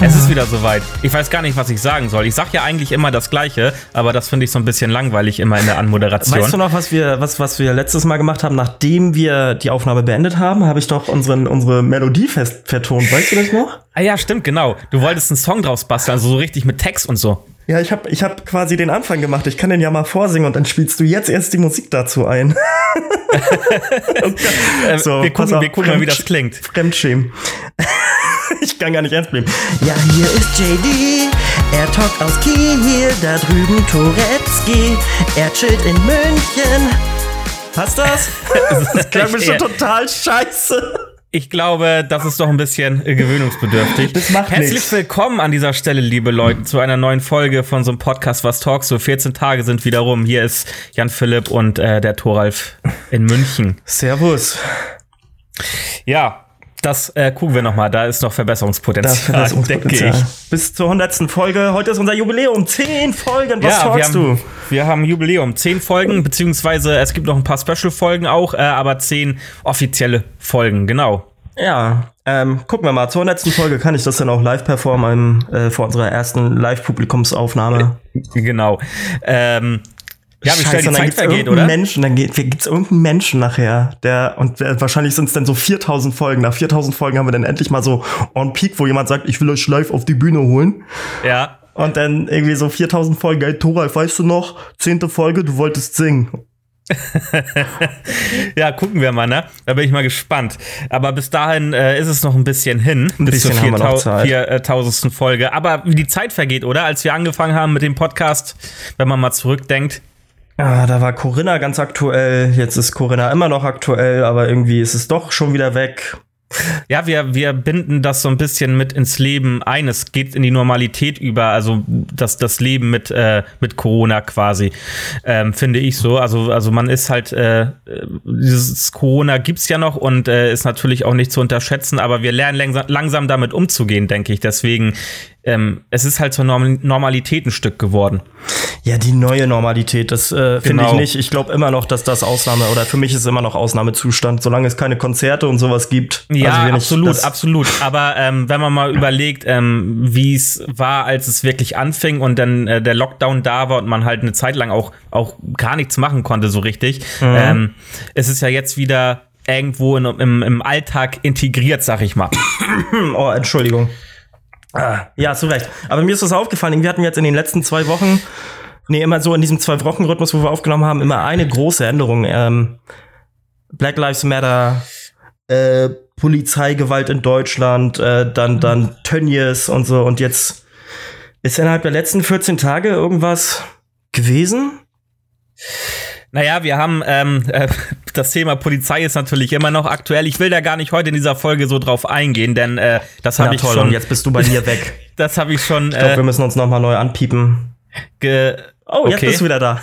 Es ist wieder soweit. Ich weiß gar nicht, was ich sagen soll. Ich sag ja eigentlich immer das Gleiche, aber das finde ich so ein bisschen langweilig immer in der Anmoderation. Weißt du noch, was wir, was, was wir letztes Mal gemacht haben, nachdem wir die Aufnahme beendet haben, habe ich doch unseren, unsere Melodie fest vertont. Weißt du das noch? Ah ja, stimmt, genau. Du wolltest einen Song draus basteln, also so richtig mit Text und so. Ja, ich habe ich hab quasi den Anfang gemacht. Ich kann den ja mal vorsingen und dann spielst du jetzt erst die Musik dazu ein. So, wir gucken, wir gucken mal, wie das klingt. Fremdschämen. ich kann gar nicht ernst nehmen. Ja, hier ist JD. Er talkt aus Kiel, da drüben Toretzki. Er chillt in München. Passt das? das klang mir schon total scheiße. Ich glaube, das ist doch ein bisschen gewöhnungsbedürftig. Das macht Herzlich nichts. willkommen an dieser Stelle, liebe Leute, zu einer neuen Folge von so einem Podcast, was talkst so 14 Tage sind wieder rum. Hier ist Jan Philipp und äh, der Thoralf in München. Servus. Ja, das äh, gucken wir noch mal. Da ist noch Verbesserungspotenzial, Das denke ich. Bis zur 100. Folge. Heute ist unser Jubiläum. Zehn Folgen. Was ja, wir talkst haben, du? wir haben Jubiläum. Zehn Folgen, beziehungsweise es gibt noch ein paar Special-Folgen auch, äh, aber zehn offizielle Folgen, genau. Ja, ähm, gucken wir mal. Zur 100. Folge kann ich das dann auch live performen ähm, äh, vor unserer ersten Live-Publikumsaufnahme. Genau. Ähm, ja, wie schnell die dann Zeit vergeht, irgendeinen oder? Menschen, dann geht, gibt's irgendeinen Menschen nachher, der, und äh, wahrscheinlich sind es dann so 4000 Folgen. Nach 4000 Folgen haben wir dann endlich mal so on peak, wo jemand sagt, ich will euch live auf die Bühne holen. Ja. Und dann irgendwie so 4000 Folgen, ey, Thoralf, weißt du noch? Zehnte Folge, du wolltest singen. Ja, gucken wir mal, ne? Da bin ich mal gespannt. Aber bis dahin äh, ist es noch ein bisschen hin. Ein bis zur bisschen Zeit. 4000. Folge. Aber wie die Zeit vergeht, oder? Als wir angefangen haben mit dem Podcast, wenn man mal zurückdenkt. Ah, da war Corinna ganz aktuell. Jetzt ist Corinna immer noch aktuell, aber irgendwie ist es doch schon wieder weg. Ja, wir, wir binden das so ein bisschen mit ins Leben ein. Es geht in die Normalität über, also das, das Leben mit, äh, mit Corona quasi, ähm, finde ich so. Also, also man ist halt, äh, dieses Corona gibt's ja noch und äh, ist natürlich auch nicht zu unterschätzen, aber wir lernen langsam, langsam damit umzugehen, denke ich. Deswegen, ähm, es ist halt zur Norm Normalität ein Stück geworden. Ja, die neue Normalität, das äh, finde Genau. ich nicht. Ich glaube immer noch, dass das Ausnahme, oder für mich ist immer noch Ausnahmezustand, solange es keine Konzerte und sowas gibt. Ja, Also wenn ich absolut, absolut. Aber ähm, wenn man mal überlegt, ähm, wie es war, als es wirklich anfing und dann äh, der Lockdown da war und man halt eine Zeit lang auch, auch gar nichts machen konnte so richtig, Mhm. ähm, es ist ja jetzt wieder irgendwo in, im, im Alltag integriert, sag ich mal. Oh, Entschuldigung. Ah, ja, zu Recht. Aber mir ist das aufgefallen. Wir hatten jetzt in den letzten zwei Wochen, nee, immer so in diesem Zwei-Wochen-Rhythmus, wo wir aufgenommen haben, immer eine große Änderung. Ähm, Black Lives Matter, äh, Polizeigewalt in Deutschland, äh, dann, dann Tönnies und so. Und jetzt ist innerhalb der letzten 14 Tage irgendwas gewesen? Naja, wir haben ähm, äh, das Thema Polizei ist natürlich immer noch aktuell. Ich will da gar nicht heute in dieser Folge so drauf eingehen, denn äh, das habe ich toll, schon. und jetzt bist du bei mir weg. das habe ich schon. Ich glaube, Äh, wir müssen uns noch mal neu anpiepen. ge Oh, jetzt okay. bist du wieder da.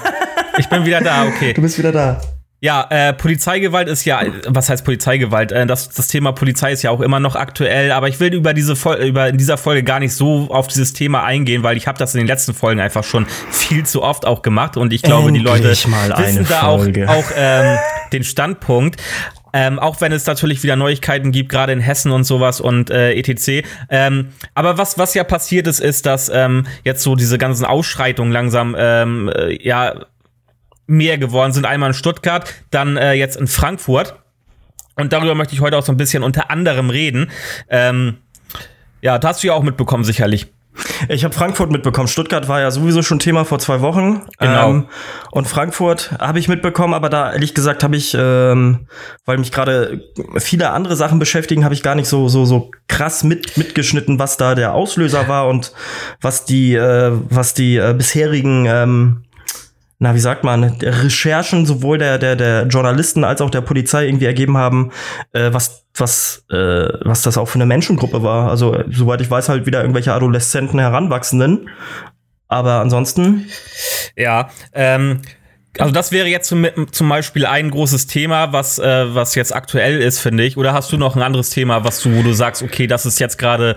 Ich bin wieder da, okay. Du bist wieder da. Ja, äh, Polizeigewalt ist ja, was heißt Polizeigewalt? Äh, das, das Thema Polizei ist ja auch immer noch aktuell, aber ich will über diese Fol über in dieser Folge gar nicht so auf dieses Thema eingehen, weil ich habe das in den letzten Folgen einfach schon viel zu oft auch gemacht und ich glaube, die Leute Endlich mal wissen da auch, Folge. auch ähm, den Standpunkt. Ähm, auch wenn es natürlich wieder Neuigkeiten gibt, gerade in Hessen und sowas und äh, etc. Ähm, aber was, was ja passiert ist, ist, dass ähm, jetzt so diese ganzen Ausschreitungen langsam ähm, äh, ja mehr geworden sind. Einmal in Stuttgart, dann äh, jetzt in Frankfurt. Und darüber möchte ich heute auch so ein bisschen unter anderem reden. Ähm, ja, das hast du ja auch mitbekommen, sicherlich. Ich habe Frankfurt mitbekommen. Stuttgart war ja sowieso schon Thema vor zwei Wochen. Genau. Ähm, und Frankfurt habe ich mitbekommen, aber da ehrlich gesagt habe ich, ähm, weil mich gerade viele andere Sachen beschäftigen, habe ich gar nicht so so so krass mit mitgeschnitten, was da der Auslöser war und was die äh, was die äh, bisherigen ähm, na, wie sagt man, Recherchen sowohl der, der, der Journalisten als auch der Polizei irgendwie ergeben haben, äh, was, was, äh, was das auch für eine Menschengruppe war. Also, äh, soweit ich weiß, halt wieder irgendwelche Adoleszenten, Heranwachsenden. Aber ansonsten, Ja, ähm, also das wäre jetzt zum, zum Beispiel ein großes Thema, was, äh, was jetzt aktuell ist, finde ich. Oder hast du noch ein anderes Thema, was du, wo du sagst, okay, das ist jetzt gerade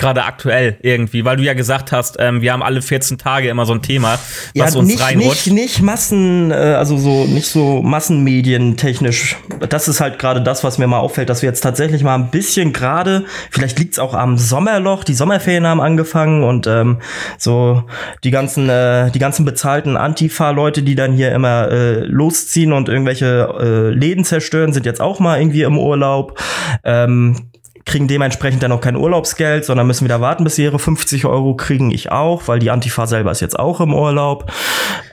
gerade aktuell irgendwie, weil du ja gesagt hast, ähm, wir haben alle 14 Tage immer so ein Thema, was ja, uns nicht, reinrutscht. Nicht, nicht Massen, äh, also so nicht so Massenmedientechnisch. Das ist halt gerade das, was mir mal auffällt, dass wir jetzt tatsächlich mal ein bisschen gerade, vielleicht liegt's auch am Sommerloch, die Sommerferien haben angefangen und ähm, so die ganzen, äh, die ganzen bezahlten Antifa-Leute, die dann hier immer äh, losziehen und irgendwelche äh, Läden zerstören, sind jetzt auch mal irgendwie im Urlaub. Ähm, kriegen dementsprechend dann auch kein Urlaubsgeld, sondern müssen wieder warten, bis sie ihre 50 Euro kriegen. Ich auch, weil die Antifa selber ist jetzt auch im Urlaub.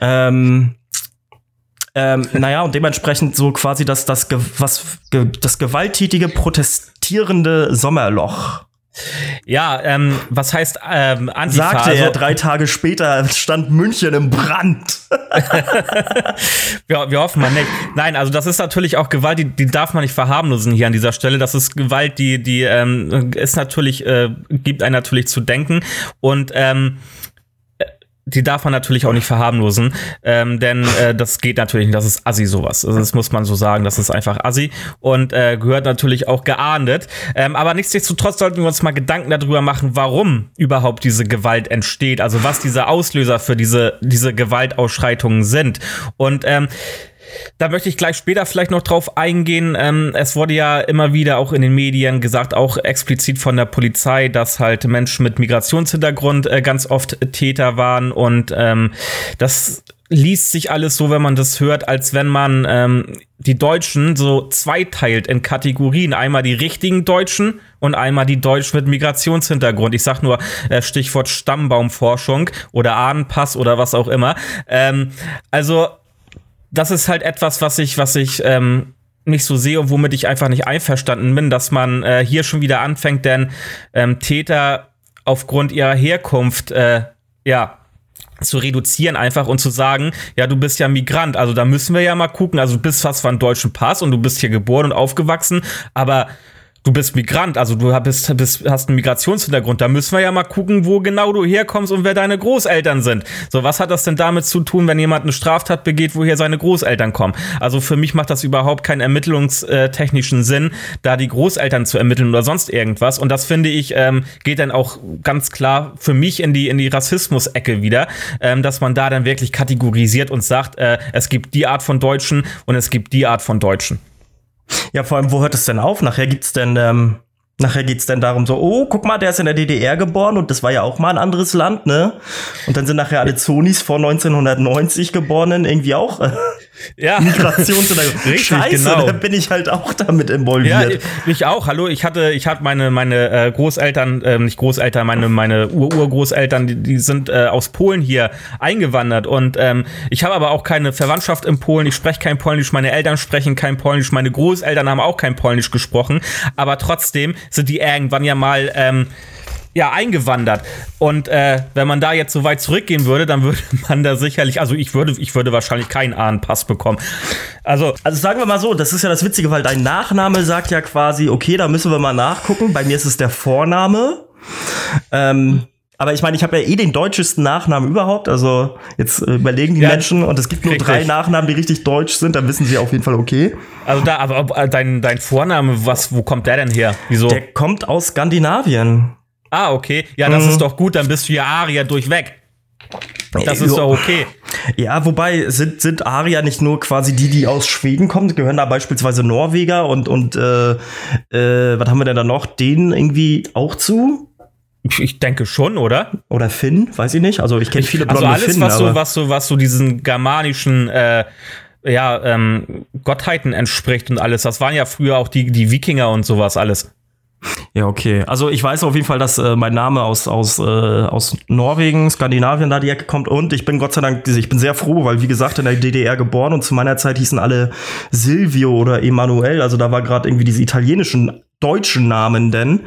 Ähm, ähm, naja, und dementsprechend so quasi das, das, was, das gewalttätige, protestierende Sommerloch. Ja, ähm, was heißt ähm, Antifa? Sagte er, Also- drei Tage später stand München im Brand. wir, wir hoffen mal nicht. Nein, also das ist natürlich auch Gewalt, die, die darf man nicht verharmlosen hier an dieser Stelle. Das ist Gewalt, die, die ähm, ist natürlich, äh, gibt einen natürlich zu denken. Und ähm, die darf man natürlich auch nicht verharmlosen, ähm, denn äh, das geht natürlich nicht, das ist assi sowas. Also das muss man so sagen, das ist einfach assi und äh, gehört natürlich auch geahndet. Ähm, aber nichtsdestotrotz sollten wir uns mal Gedanken darüber machen, warum überhaupt diese Gewalt entsteht, also was diese Auslöser für diese, diese Gewaltausschreitungen sind. Und ähm, da möchte ich gleich später vielleicht noch drauf eingehen. Ähm, es wurde ja immer wieder auch in den Medien gesagt, auch explizit von der Polizei, dass halt Menschen mit Migrationshintergrund äh, ganz oft Täter waren und ähm, das liest sich alles so, wenn man das hört, als wenn man ähm, die Deutschen so zweiteilt in Kategorien. Einmal die richtigen Deutschen und einmal die Deutschen mit Migrationshintergrund. Ich sag nur äh, Stichwort Stammbaumforschung oder Ahnenpass oder was auch immer. Ähm, also das ist halt etwas, was ich, was ich ähm, nicht so sehe und womit ich einfach nicht einverstanden bin, dass man äh, hier schon wieder anfängt, denn ähm, Täter aufgrund ihrer Herkunft, äh, ja, zu reduzieren einfach und zu sagen, ja, du bist ja Migrant, also da müssen wir ja mal gucken, also du bist fast von deutschen Pass und du bist hier geboren und aufgewachsen, aber du bist Migrant, also du bist, bist, hast einen Migrationshintergrund. Da müssen wir ja mal gucken, wo genau du herkommst und wer deine Großeltern sind. So, was hat das denn damit zu tun, wenn jemand eine Straftat begeht, woher seine Großeltern kommen? Also für mich macht das überhaupt keinen ermittlungstechnischen Sinn, da die Großeltern zu ermitteln oder sonst irgendwas. Und das finde ich, ähm, geht dann auch ganz klar für mich in die, in die Rassismus-Ecke wieder, ähm, dass man da dann wirklich kategorisiert und sagt, äh, es gibt die Art von Deutschen und es gibt die Art von Deutschen. Ja, vor allem, wo hört es denn auf? Nachher gibt's denn, ähm, nachher geht's denn darum so, oh, guck mal, der ist in der DDR geboren und das war ja auch mal ein anderes Land, ne? Und dann sind nachher alle Zonis vor 1990 geborenen irgendwie auch Ja, Migrationshintergrund. Richtig, Scheiße, genau. da bin ich halt auch damit Ja, involviert. ich, ich auch. Hallo, ich hatte, ich hatte meine meine äh, Großeltern, ähm, nicht Großeltern, meine meine Ur-Urgroßeltern, die, die sind äh, aus Polen hier eingewandert und ähm, ich habe aber auch keine Verwandtschaft in Polen. Ich spreche kein Polnisch. Meine Eltern sprechen kein Polnisch. Meine Großeltern haben auch kein Polnisch gesprochen. Aber trotzdem sind die irgendwann ja mal ähm, ja, eingewandert. Und äh, wenn man da jetzt so weit zurückgehen würde, dann würde man da sicherlich, also ich würde, ich würde wahrscheinlich keinen Ahnenpass bekommen. Also, Also sagen wir mal so, das ist ja das Witzige, weil dein Nachname sagt ja quasi, okay, da müssen wir mal nachgucken. Bei mir ist es der Vorname. Ähm, aber ich meine, ich habe ja eh den deutschesten Nachnamen überhaupt. Also jetzt äh, überlegen die Ja, Menschen und es gibt nur drei Nachnamen, die richtig deutsch sind, dann wissen sie auf jeden Fall okay. also da, aber ob, äh, dein, dein Vorname, was, wo kommt der denn her? Wieso? Der kommt aus Skandinavien. Ah, okay. Ja, das Mhm. ist doch gut, dann bist du ja Arier durchweg. Das ist doch okay. Ja, wobei sind, sind Arier nicht nur quasi die, die aus Schweden kommen, gehören da beispielsweise Norweger und, und äh, äh, was haben wir denn da noch? Den irgendwie auch zu? Ich, denke schon, oder? Oder Finn? Weiß ich nicht. Also ich kenne viele Also blonde alles, Finnen, was so, was so, was so diesen germanischen äh, ja, ähm, Gottheiten entspricht und alles. Das waren ja früher auch die, die Wikinger und sowas alles. Ja, okay. Also ich weiß auf jeden Fall, dass äh, mein Name aus, aus, äh, aus Norwegen, Skandinavien da die Ecke kommt. Und ich bin Gott sei Dank, ich bin sehr froh, weil wie gesagt in der DDR geboren. Und zu meiner Zeit hießen alle Silvio oder Emanuel, also da war gerade irgendwie diese italienischen deutschen Namen denn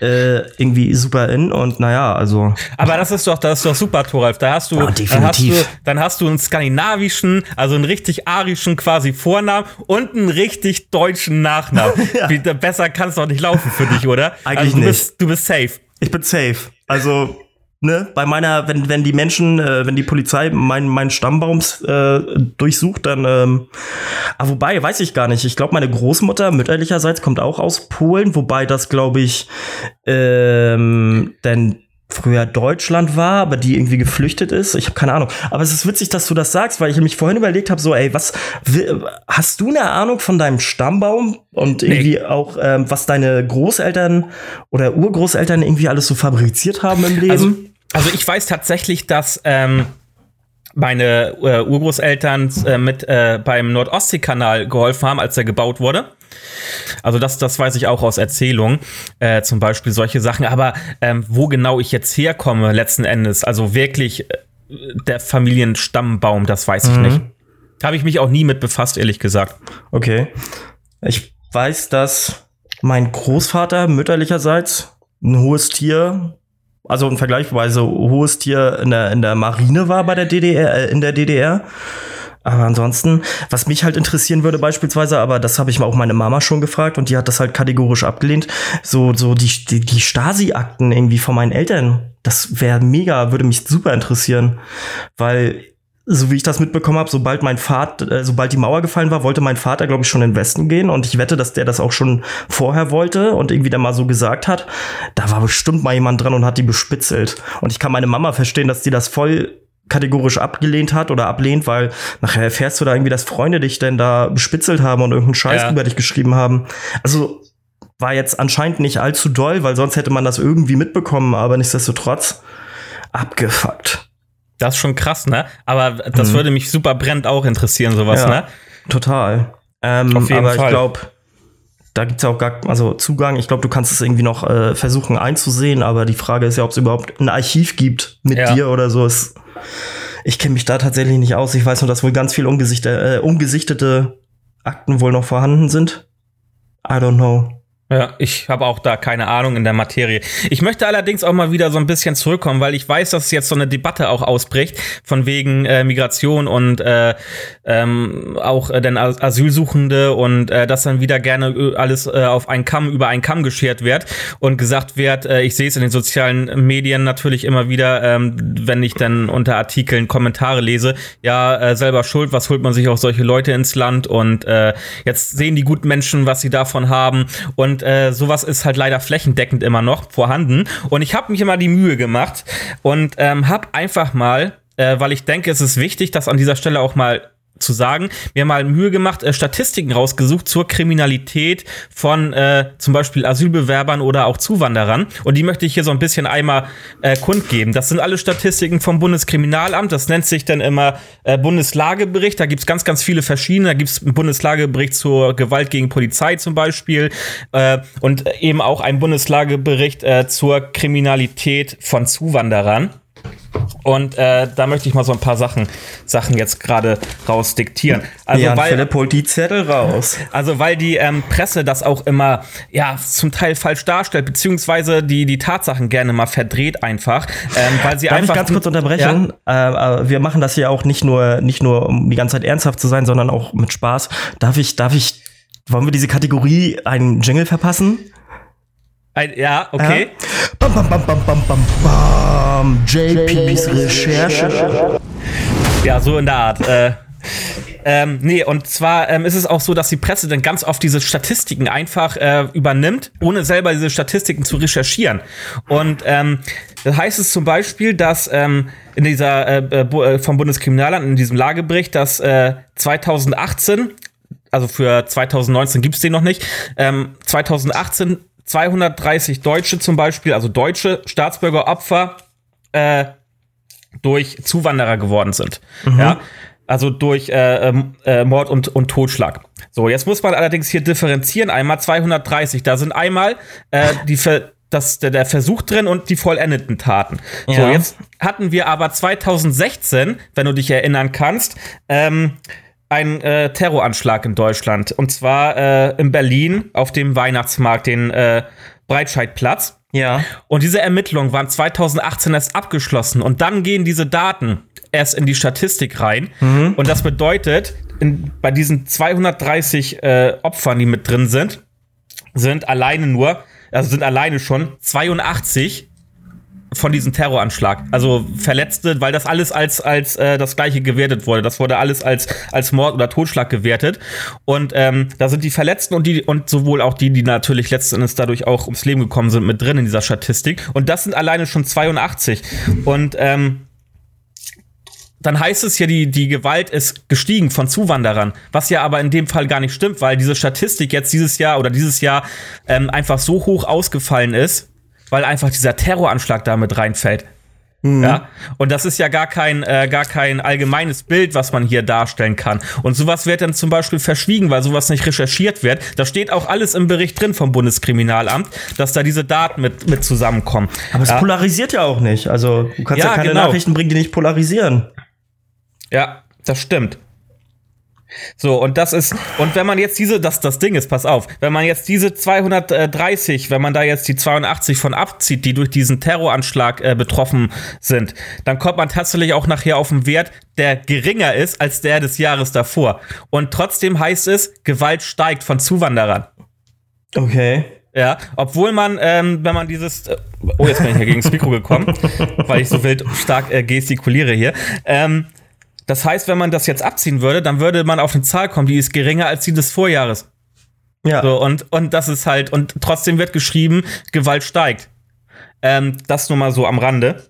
äh, irgendwie super in und naja, also Aber das ist doch, das ist doch super, Thoralf. Da hast du, Ja, dann hast du, dann hast du einen skandinavischen, also einen richtig arischen quasi Vornamen und einen richtig deutschen Nachnamen. Ja. Wie, besser kann es doch nicht laufen für dich, oder? Eigentlich also, du nicht. Bist, du bist safe. ich bin safe. Also ne, bei meiner, wenn, wenn die Menschen, äh, wenn die Polizei meinen mein Stammbaums äh, durchsucht, dann, ähm, ah, wobei, weiß ich gar nicht. Ich glaube, meine Großmutter mütterlicherseits kommt auch aus Polen, wobei das, glaube ich, ähm, denn früher Deutschland war, aber die irgendwie geflüchtet ist. Ich habe keine Ahnung. Aber es ist witzig, dass du das sagst, weil ich mich vorhin überlegt habe, so, ey, was hast du eine Ahnung von deinem Stammbaum und irgendwie nee. auch, ähm, was deine Großeltern oder Urgroßeltern irgendwie alles so fabriziert haben im Leben? Also, also ich weiß tatsächlich, dass ähm, meine äh, Urgroßeltern äh, mit äh, beim Nordostseekanal geholfen haben, als er gebaut wurde. Also das, das weiß ich auch aus Erzählungen, äh, zum Beispiel solche Sachen. Aber ähm, wo genau ich jetzt herkomme letzten Endes, also wirklich äh, der Familienstammbaum, das weiß ich mhm. nicht. Habe ich mich auch nie mit befasst, ehrlich gesagt. Okay. Ich weiß, dass mein Großvater mütterlicherseits ein hohes Tier, also ein vergleichsweise hohes Tier in der, in der Marine war bei der DDR, äh, in der DDR. Aber ansonsten, was mich halt interessieren würde beispielsweise, aber das habe ich auch meine Mama schon gefragt und die hat das halt kategorisch abgelehnt, so, so die, die, die Stasi-Akten irgendwie von meinen Eltern. Das wäre mega, würde mich super interessieren, weil so wie ich das mitbekommen habe, sobald mein Vater, äh, sobald die Mauer gefallen war, wollte mein Vater, glaube ich, schon in den Westen gehen. Und ich wette, dass der das auch schon vorher wollte und irgendwie dann mal so gesagt hat. Da war bestimmt mal jemand dran und hat die bespitzelt. Und ich kann meine Mama verstehen, dass die das voll kategorisch abgelehnt hat oder ablehnt, weil nachher erfährst du da irgendwie, dass Freunde dich denn da bespitzelt haben und irgendeinen Scheiß ja. über dich geschrieben haben. Also war jetzt anscheinend nicht allzu doll, weil sonst hätte man das irgendwie mitbekommen, aber nichtsdestotrotz abgefuckt. Das ist schon krass, ne? Aber das mhm. würde mich super brennend auch interessieren, sowas, ja, ne? Total. Ähm, Auf jeden aber Fall. ich glaube, da gibt's ja auch gar, also Zugang. Ich glaube, du kannst es irgendwie noch äh, versuchen einzusehen, aber die Frage ist ja, ob es überhaupt ein Archiv gibt mit ja. dir oder so. Es, ich kenne mich da tatsächlich nicht aus. Ich weiß nur, dass wohl ganz viel ungesichtete, äh, ungesichtete Akten wohl noch vorhanden sind. I don't know. Ja, ich habe auch da keine Ahnung in der Materie. Ich möchte allerdings auch mal wieder so ein bisschen zurückkommen, weil ich weiß, dass jetzt so eine Debatte auch ausbricht von wegen äh, Migration und äh, ähm, auch äh, denn Asylsuchende und äh, dass dann wieder gerne äh, alles äh, auf einen Kamm über einen Kamm geschert wird und gesagt wird, äh, ich sehe es in den sozialen Medien natürlich immer wieder, ähm, wenn ich dann unter Artikeln Kommentare lese, ja äh, selber Schuld, was holt man sich auch solche Leute ins Land und äh, jetzt sehen die guten Menschen, was sie davon haben und und äh, sowas ist halt leider flächendeckend immer noch vorhanden. Und ich habe mich immer die Mühe gemacht und ähm, habe einfach mal, äh, weil ich denke, es ist wichtig, dass an dieser Stelle auch mal zu sagen. Wir haben mal Mühe gemacht, äh, Statistiken rausgesucht zur Kriminalität von äh, zum Beispiel Asylbewerbern oder auch Zuwanderern. Und die möchte ich hier so ein bisschen einmal äh, kundgeben. Das sind alle Statistiken vom Bundeskriminalamt. Das nennt sich dann immer äh, Bundeslagebericht. Da gibt's ganz, ganz viele verschiedene. Da gibt's einen Bundeslagebericht zur Gewalt gegen Polizei zum Beispiel. Äh, und eben auch einen Bundeslagebericht äh, zur Kriminalität von Zuwanderern. Und äh, da möchte ich mal so ein paar Sachen, Sachen jetzt gerade rausdiktieren. Also ja, weil Philipp holt die Zettel raus. Also weil die ähm, Presse das auch immer ja zum Teil falsch darstellt, beziehungsweise die die Tatsachen gerne mal verdreht einfach, ähm, weil sie Darf einfach. Ich ganz kurz unterbrechen. Ja? Äh, wir machen das hier auch nicht nur nicht nur um die ganze Zeit ernsthaft zu sein, sondern auch mit Spaß. Darf ich darf ich wollen wir diese Kategorie einen Jingle verpassen? Ein, ja, okay. Ja. Bam, bam, bam, bam, bam, bam, bam. JPs Recherche. Ja, so in der Art. Äh, ähm, nee, und zwar ähm, ist es auch so, dass die Presse dann ganz oft diese Statistiken einfach äh, übernimmt, ohne selber diese Statistiken zu recherchieren. Und ähm, das heißt es zum Beispiel, dass ähm, in dieser äh, äh vom Bundeskriminalamt, in diesem Lagebericht, dass äh, 2018, also für 2019 gibt es den noch nicht, ähm, 2018 230 Deutsche zum Beispiel, also deutsche Staatsbürger Opfer äh, durch Zuwanderer geworden sind. Mhm. Ja. Also durch äh, ähm, äh, Mord und, und Totschlag. So, jetzt muss man allerdings hier differenzieren. Einmal 230. Da sind einmal äh, die Ver das, der, der Versuch drin und die vollendeten Taten. Ja. So, jetzt hatten wir aber 2016, wenn du dich erinnern kannst, ähm, ein äh, Terroranschlag in Deutschland. Und zwar äh, in Berlin auf dem Weihnachtsmarkt, den äh, Breitscheidplatz. Ja. Und diese Ermittlungen waren 2018 erst abgeschlossen. Und dann gehen diese Daten erst in die Statistik rein. Mhm. Und das bedeutet, in, bei diesen 230 äh, Opfern, die mit drin sind, sind alleine nur, also sind alleine schon 82 von diesem Terroranschlag. Also Verletzte, weil das alles als, als äh, das gleiche gewertet wurde. Das wurde alles als, als Mord oder Totschlag gewertet. Und ähm, da sind die Verletzten und die und sowohl auch die, die natürlich letzten Endes dadurch auch ums Leben gekommen sind, mit drin in dieser Statistik. Und das sind alleine schon 82. Und ähm, dann heißt es ja, die, die Gewalt ist gestiegen von Zuwanderern, was ja aber in dem Fall gar nicht stimmt, weil diese Statistik jetzt dieses Jahr oder dieses Jahr ähm, einfach so hoch ausgefallen ist, weil einfach dieser Terroranschlag damit reinfällt. Mhm. Ja, und das ist ja gar kein, äh, gar kein allgemeines Bild, was man hier darstellen kann. Und sowas wird dann zum Beispiel verschwiegen, weil sowas nicht recherchiert wird. Da steht auch alles im Bericht drin vom Bundeskriminalamt, dass da diese Daten mit, mit zusammenkommen. Aber es ja. polarisiert ja auch nicht. Also du kannst ja, ja keine genau. Nachrichten bringen, die nicht polarisieren. Ja, das stimmt. So, und das ist, und wenn man jetzt diese, das, das Ding ist, pass auf, wenn man jetzt diese 230, wenn man da jetzt die 82 von abzieht, die durch diesen Terroranschlag äh, betroffen sind, dann kommt man tatsächlich auch nachher auf einen Wert, der geringer ist als der des Jahres davor. Und trotzdem heißt es, Gewalt steigt von Zuwanderern. Okay. Ja, obwohl man, ähm, wenn man dieses, äh, oh, jetzt bin ich ja gegen das Mikro gekommen, weil ich so wild stark äh, gestikuliere hier. Ähm, das heißt, wenn man das jetzt abziehen würde, dann würde man auf eine Zahl kommen, die ist geringer als die des Vorjahres. Ja. So, und, und das ist halt, und trotzdem wird geschrieben, Gewalt steigt. Ähm, das nur mal so am Rande.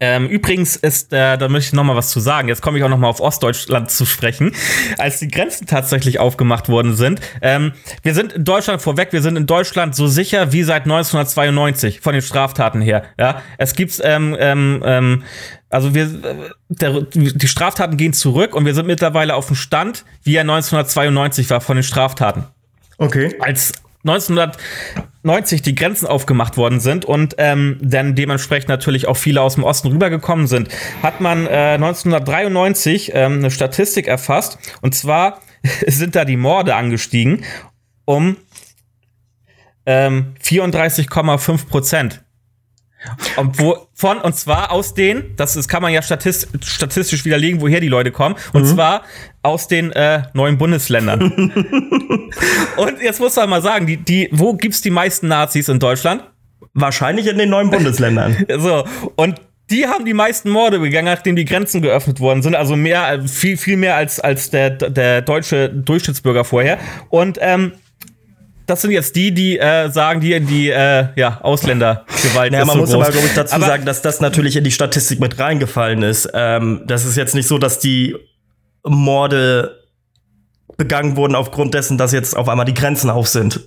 Ähm, übrigens ist, äh, da möchte ich noch mal was zu sagen. Jetzt komme ich auch noch mal auf Ostdeutschland zu sprechen. Als die Grenzen tatsächlich aufgemacht worden sind, ähm, wir sind in Deutschland vorweg, wir sind in Deutschland so sicher wie seit 1992 von den Straftaten her. Ja, es gibt ähm, ähm, ähm, also wir, der, die Straftaten gehen zurück und wir sind mittlerweile auf dem Stand, wie er 1992 war von den Straftaten. Okay. Als 1990 die Grenzen aufgemacht worden sind und ähm, dann dementsprechend natürlich auch viele aus dem Osten rübergekommen sind, hat man äh, 1993 ähm, eine Statistik erfasst. Und zwar sind da die Morde angestiegen um ähm, 34,5 Prozent. Obwohl, von, und zwar aus den, das ist, kann man ja statistisch, statistisch widerlegen, woher die Leute kommen, und mhm. zwar aus den äh, neuen Bundesländern. und jetzt muss man mal sagen, die, die, wo gibt's die meisten Nazis in Deutschland? Wahrscheinlich in den neuen Bundesländern. so, und die haben die meisten Morde begangen, nachdem die Grenzen geöffnet worden sind. Also mehr, viel, viel mehr als, als der, der deutsche Durchschnittsbürger vorher. Und ähm, das sind jetzt die, die äh, sagen, die die äh, ja, Ausländergewalt naja, man so muss groß. aber, glaube ich, dazu aber sagen, dass das natürlich in die Statistik mit reingefallen ist. Ähm, das ist jetzt nicht so, dass die Morde begangen wurden aufgrund dessen, dass jetzt auf einmal die Grenzen auf sind.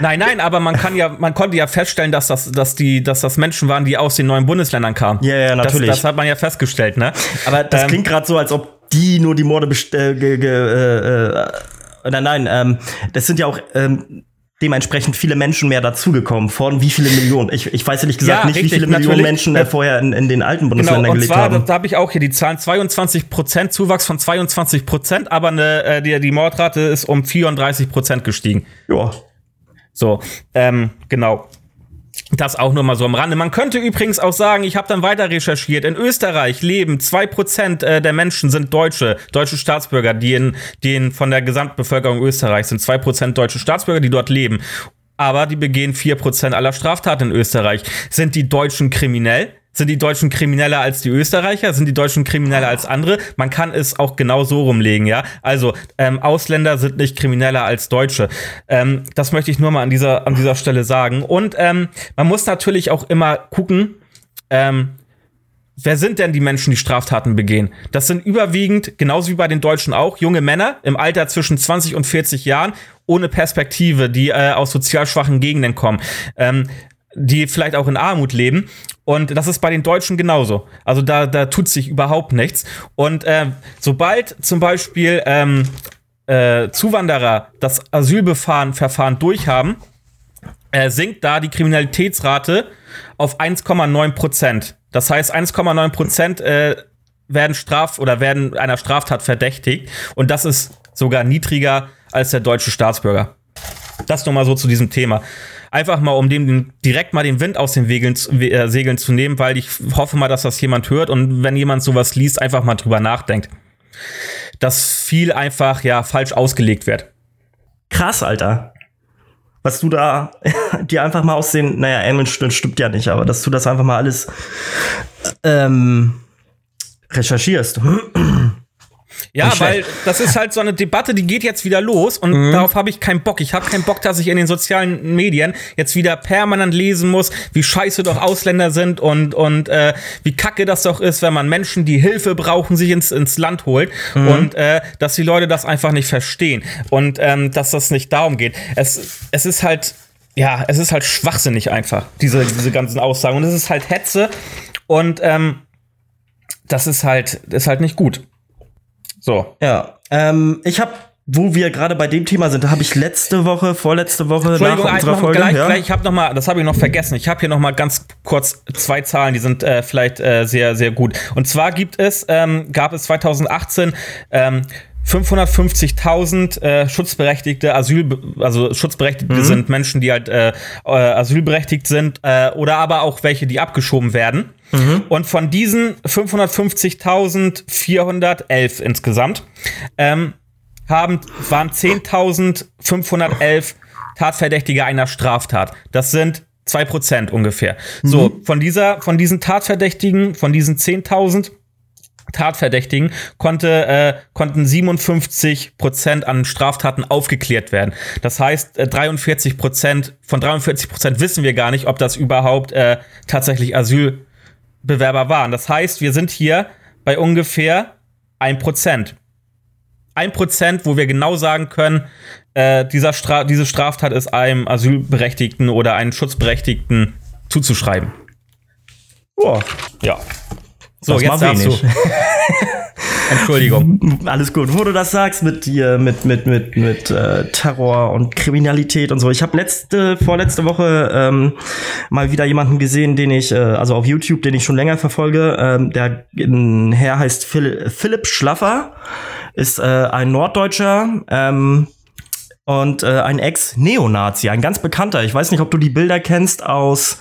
Nein, nein, aber man kann ja, man konnte ja feststellen, dass das, dass die, dass das Menschen waren, die aus den neuen Bundesländern kamen. Ja, ja, natürlich. Das, das hat man ja festgestellt, ne? Aber das ähm, klingt gerade so, als ob die nur die Morde äh, äh, äh, nein, nein, ähm, das sind ja auch ähm, dementsprechend viele Menschen mehr dazugekommen. Von wie viele Millionen? Ich, ich weiß ehrlich gesagt ja, nicht, richtig, wie viele Millionen Menschen äh, vorher in, in, den alten Bundesländern genau, und gelebt zwar, haben. Da habe ich auch hier die Zahlen 22 Prozent, Zuwachs von 22 Prozent, aber eine, äh, die, die Mordrate ist um 34 Prozent gestiegen. Ja. So, ähm, genau. Das auch nur mal so am Rande. Man könnte übrigens auch sagen, ich habe dann weiter recherchiert. In Österreich leben zwei Prozent äh, der Menschen sind Deutsche, deutsche Staatsbürger, die, in, die von der Gesamtbevölkerung Österreichs sind. Zwei Prozent deutsche Staatsbürger, die dort leben. Aber die begehen vier Prozent aller Straftaten in Österreich. Sind die Deutschen kriminell? Sind die Deutschen krimineller als die Österreicher? Sind die Deutschen krimineller als andere? Man kann es auch genau so rumlegen, ja. Also ähm, Ausländer sind nicht krimineller als Deutsche. Ähm, das möchte ich nur mal an dieser an dieser Stelle sagen. Und ähm, man muss natürlich auch immer gucken. Ähm, Wer sind denn die Menschen, die Straftaten begehen? Das sind überwiegend, genauso wie bei den Deutschen auch, junge Männer im Alter zwischen 20 und 40 Jahren ohne Perspektive, die äh, aus sozial schwachen Gegenden kommen. Ähm, die vielleicht auch in Armut leben. Und das ist bei den Deutschen genauso. Also da, da tut sich überhaupt nichts. Und äh, sobald zum Beispiel ähm, äh, Zuwanderer das Asylverfahren durchhaben, äh, sinkt da die Kriminalitätsrate auf 1,9 Prozent. Das heißt, 1,9 Prozent äh, werden Straf oder werden einer Straftat verdächtigt. Und das ist sogar niedriger als der deutsche Staatsbürger. Das nur mal so zu diesem Thema. Einfach mal, um dem direkt mal den Wind aus den Wegeln, äh, Segeln zu nehmen, weil ich hoffe mal, dass das jemand hört und wenn jemand sowas liest, einfach mal drüber nachdenkt. Dass viel einfach, ja, falsch ausgelegt wird. Krass, Alter. was du da dir einfach mal aus den, naja, Englisch stimmt ja nicht, aber dass du das einfach mal alles ähm, recherchierst. Ja, weil das ist halt so eine Debatte, die geht jetzt wieder los und mhm. darauf habe ich keinen Bock. Ich habe keinen Bock, dass ich in den sozialen Medien jetzt wieder permanent lesen muss, wie scheiße doch Ausländer sind und, und äh, wie kacke das doch ist, wenn man Menschen, die Hilfe brauchen, sich ins, ins Land holt mhm. und äh, dass die Leute das einfach nicht verstehen und ähm, dass das nicht darum geht. Es, es ist halt, ja, es ist halt schwachsinnig einfach, diese, diese ganzen Aussagen und es ist halt Hetze und ähm, das ist halt, ist halt nicht gut. So. Ja. Ähm, ich habe wo wir gerade bei dem Thema sind, da habe ich letzte Woche, vorletzte Woche nach unserer Folge. Gleich, ja? gleich, ich habe noch mal, das habe ich noch vergessen. Ich habe hier noch mal ganz kurz zwei Zahlen, die sind äh, vielleicht äh, sehr, sehr gut. Und zwar gibt es, ähm, gab es 2018 ähm, 550.000 äh, schutzberechtigte Asyl, also schutzberechtigte mhm. sind Menschen, die halt äh, äh, asylberechtigt sind äh, oder aber auch welche, die abgeschoben werden. Mhm. Und von diesen 550.411 insgesamt ähm, haben, waren 10.511 Tatverdächtige einer Straftat. Das sind 2% ungefähr. Mhm. So, von dieser, von diesen Tatverdächtigen, von diesen 10.000 Tatverdächtigen konnte, äh, konnten 57 Prozent an Straftaten aufgeklärt werden. Das heißt, äh, 43 Prozent, von 43 Prozent wissen wir gar nicht, ob das überhaupt äh, tatsächlich Asylbewerber waren. Das heißt, wir sind hier bei ungefähr 1 Prozent. 1 Prozent, wo wir genau sagen können, äh, dieser Stra diese Straftat ist einem Asylberechtigten oder einem Schutzberechtigten zuzuschreiben. Boah. Ja. So, das jetzt darfst wenig. du. Entschuldigung. Alles gut. Wo du das sagst mit dir, mit, mit, mit, mit äh, Terror und Kriminalität und so. Ich habe letzte, vorletzte Woche ähm, mal wieder jemanden gesehen, den ich, äh, also auf YouTube, den ich schon länger verfolge. Ähm, der ein Herr heißt Phil, Philipp Schlaffer, ist äh, ein Norddeutscher. Ähm, und äh, ein Ex-Neonazi, ein ganz bekannter. Ich weiß nicht, ob du die Bilder kennst aus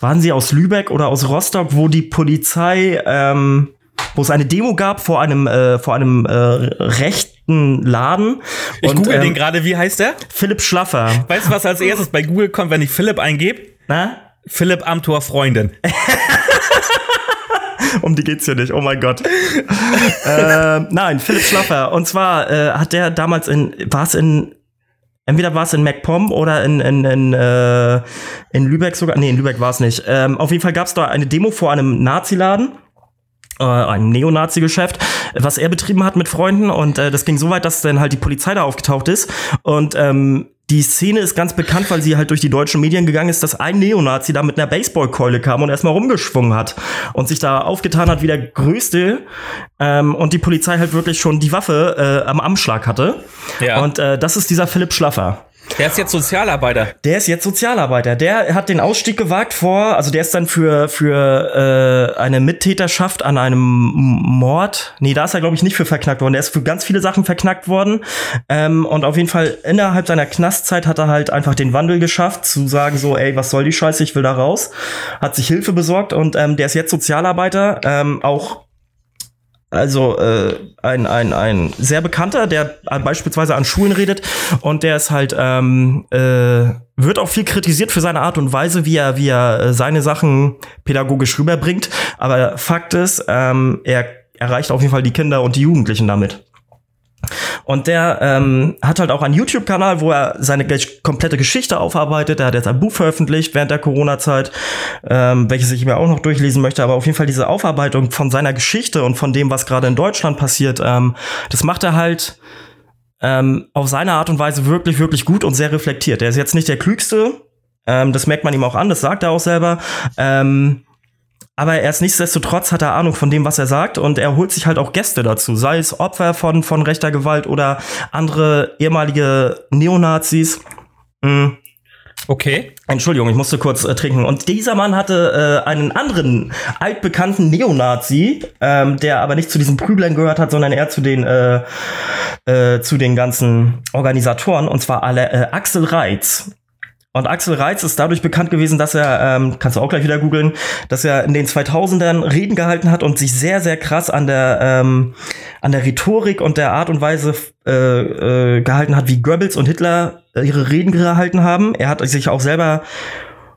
waren sie aus Lübeck oder aus Rostock, wo die Polizei, ähm, wo es eine Demo gab vor einem, äh, vor einem äh, rechten Laden. Ich google ähm, den gerade, wie heißt der? Philipp Schlaffer. Weißt du, was als erstes bei Google kommt, wenn ich Philipp eingebe? Na? Philipp Amthor Freundin. um die geht's hier nicht, oh mein Gott. äh, nein, Philipp Schlaffer. Und zwar äh, hat der damals in, war es in Entweder war es in MacPom oder in, in, in, äh, in Lübeck sogar. Nee, in Lübeck war es nicht. Ähm, auf jeden Fall gab es da eine Demo vor einem Nazi-Laden äh, ein Neonazi-Geschäft, was er betrieben hat mit Freunden und äh, das ging so weit, dass dann halt die Polizei da aufgetaucht ist und ähm, die Szene ist ganz bekannt, weil sie halt durch die deutschen Medien gegangen ist, dass ein Neonazi da mit einer Baseballkeule kam und erstmal rumgeschwungen hat und sich da aufgetan hat wie der Größte ähm, und die Polizei halt wirklich schon die Waffe äh, am Anschlag hatte. Ja. Und äh, das ist dieser Philipp Schlaffer. Der ist jetzt Sozialarbeiter. Der ist jetzt Sozialarbeiter. Der hat den Ausstieg gewagt vor, also der ist dann für, für äh, eine Mittäterschaft an einem Mord. Nee, da ist er, glaube ich, nicht für verknackt worden. Der ist für ganz viele Sachen verknackt worden. Ähm, und auf jeden Fall innerhalb seiner Knastzeit hat er halt einfach den Wandel geschafft, zu sagen, so, ey, was soll die Scheiße, ich will da raus. Hat sich Hilfe besorgt und ähm, der ist jetzt Sozialarbeiter, ähm, auch also äh, ein, ein, ein sehr bekannter, der beispielsweise an Schulen redet und der ist halt, ähm, äh, wird auch viel kritisiert für seine Art und Weise, wie er, wie er äh, seine Sachen pädagogisch rüberbringt. Aber Fakt ist, ähm, er erreicht auf jeden Fall die Kinder und die Jugendlichen damit. Und der ähm, hat halt auch einen YouTube-Kanal, wo er seine komplette Geschichte aufarbeitet. Er hat jetzt ein Buch veröffentlicht während der Corona-Zeit, ähm, welches ich mir auch noch durchlesen möchte. Aber auf jeden Fall diese Aufarbeitung von seiner Geschichte und von dem, was gerade in Deutschland passiert, ähm, das macht er halt ähm, auf seine Art und Weise wirklich, wirklich gut und sehr reflektiert. Er ist jetzt nicht der Klügste. Ähm, das merkt man ihm auch an, das sagt er auch selber. Ähm, aber er ist nichtsdestotrotz hat er Ahnung von dem, was er sagt und er holt sich halt auch Gäste dazu, sei es Opfer von, von rechter Gewalt oder andere ehemalige Neonazis. Mhm. Okay. Entschuldigung, ich musste kurz äh, trinken. Und dieser Mann hatte äh, einen anderen altbekannten Neonazi, ähm, der aber nicht zu diesen Prüglern gehört hat, sondern eher zu den äh, äh, zu den ganzen Organisatoren, und zwar alle äh, Axel Reitz. Und Axel Reitz ist dadurch bekannt gewesen, dass er, ähm, kannst du auch gleich wieder googeln, dass er in den 2000ern Reden gehalten hat und sich sehr, sehr krass an der, ähm, an der Rhetorik und der Art und Weise äh, äh, gehalten hat, wie Goebbels und Hitler ihre Reden gehalten haben. Er hat sich auch selber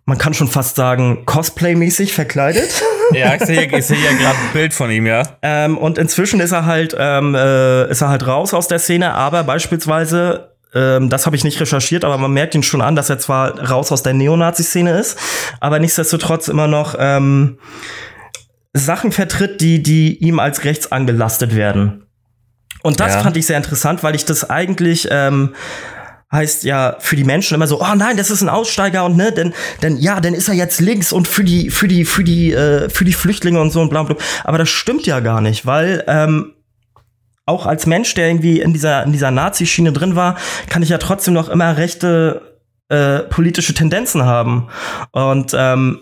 man kann schon fast sagen, Cosplay-mäßig verkleidet. Ja, ich sehe, ich sehe ja gerade ein Bild von ihm, ja. Ähm, und inzwischen ist er halt, ähm, äh, ist er halt raus aus der Szene, aber beispielsweise ähm, das habe ich nicht recherchiert, aber man merkt ihn schon an, dass er zwar raus aus der Neonazi-Szene ist, aber nichtsdestotrotz immer noch ähm, Sachen vertritt, die, die ihm als rechts angelastet werden. Und das ja. fand ich sehr interessant, weil ich das eigentlich ähm, heißt ja für die Menschen immer so, oh nein, das ist ein Aussteiger und ne, denn, denn ja, dann ist er jetzt links und für die, für die, für die, äh, für die Flüchtlinge und so und bla bla. Aber das stimmt ja gar nicht, weil ähm, auch als Mensch, der irgendwie in dieser, in dieser Nazi-Schiene drin war, kann ich ja trotzdem noch immer rechte äh, politische Tendenzen haben. Und ähm,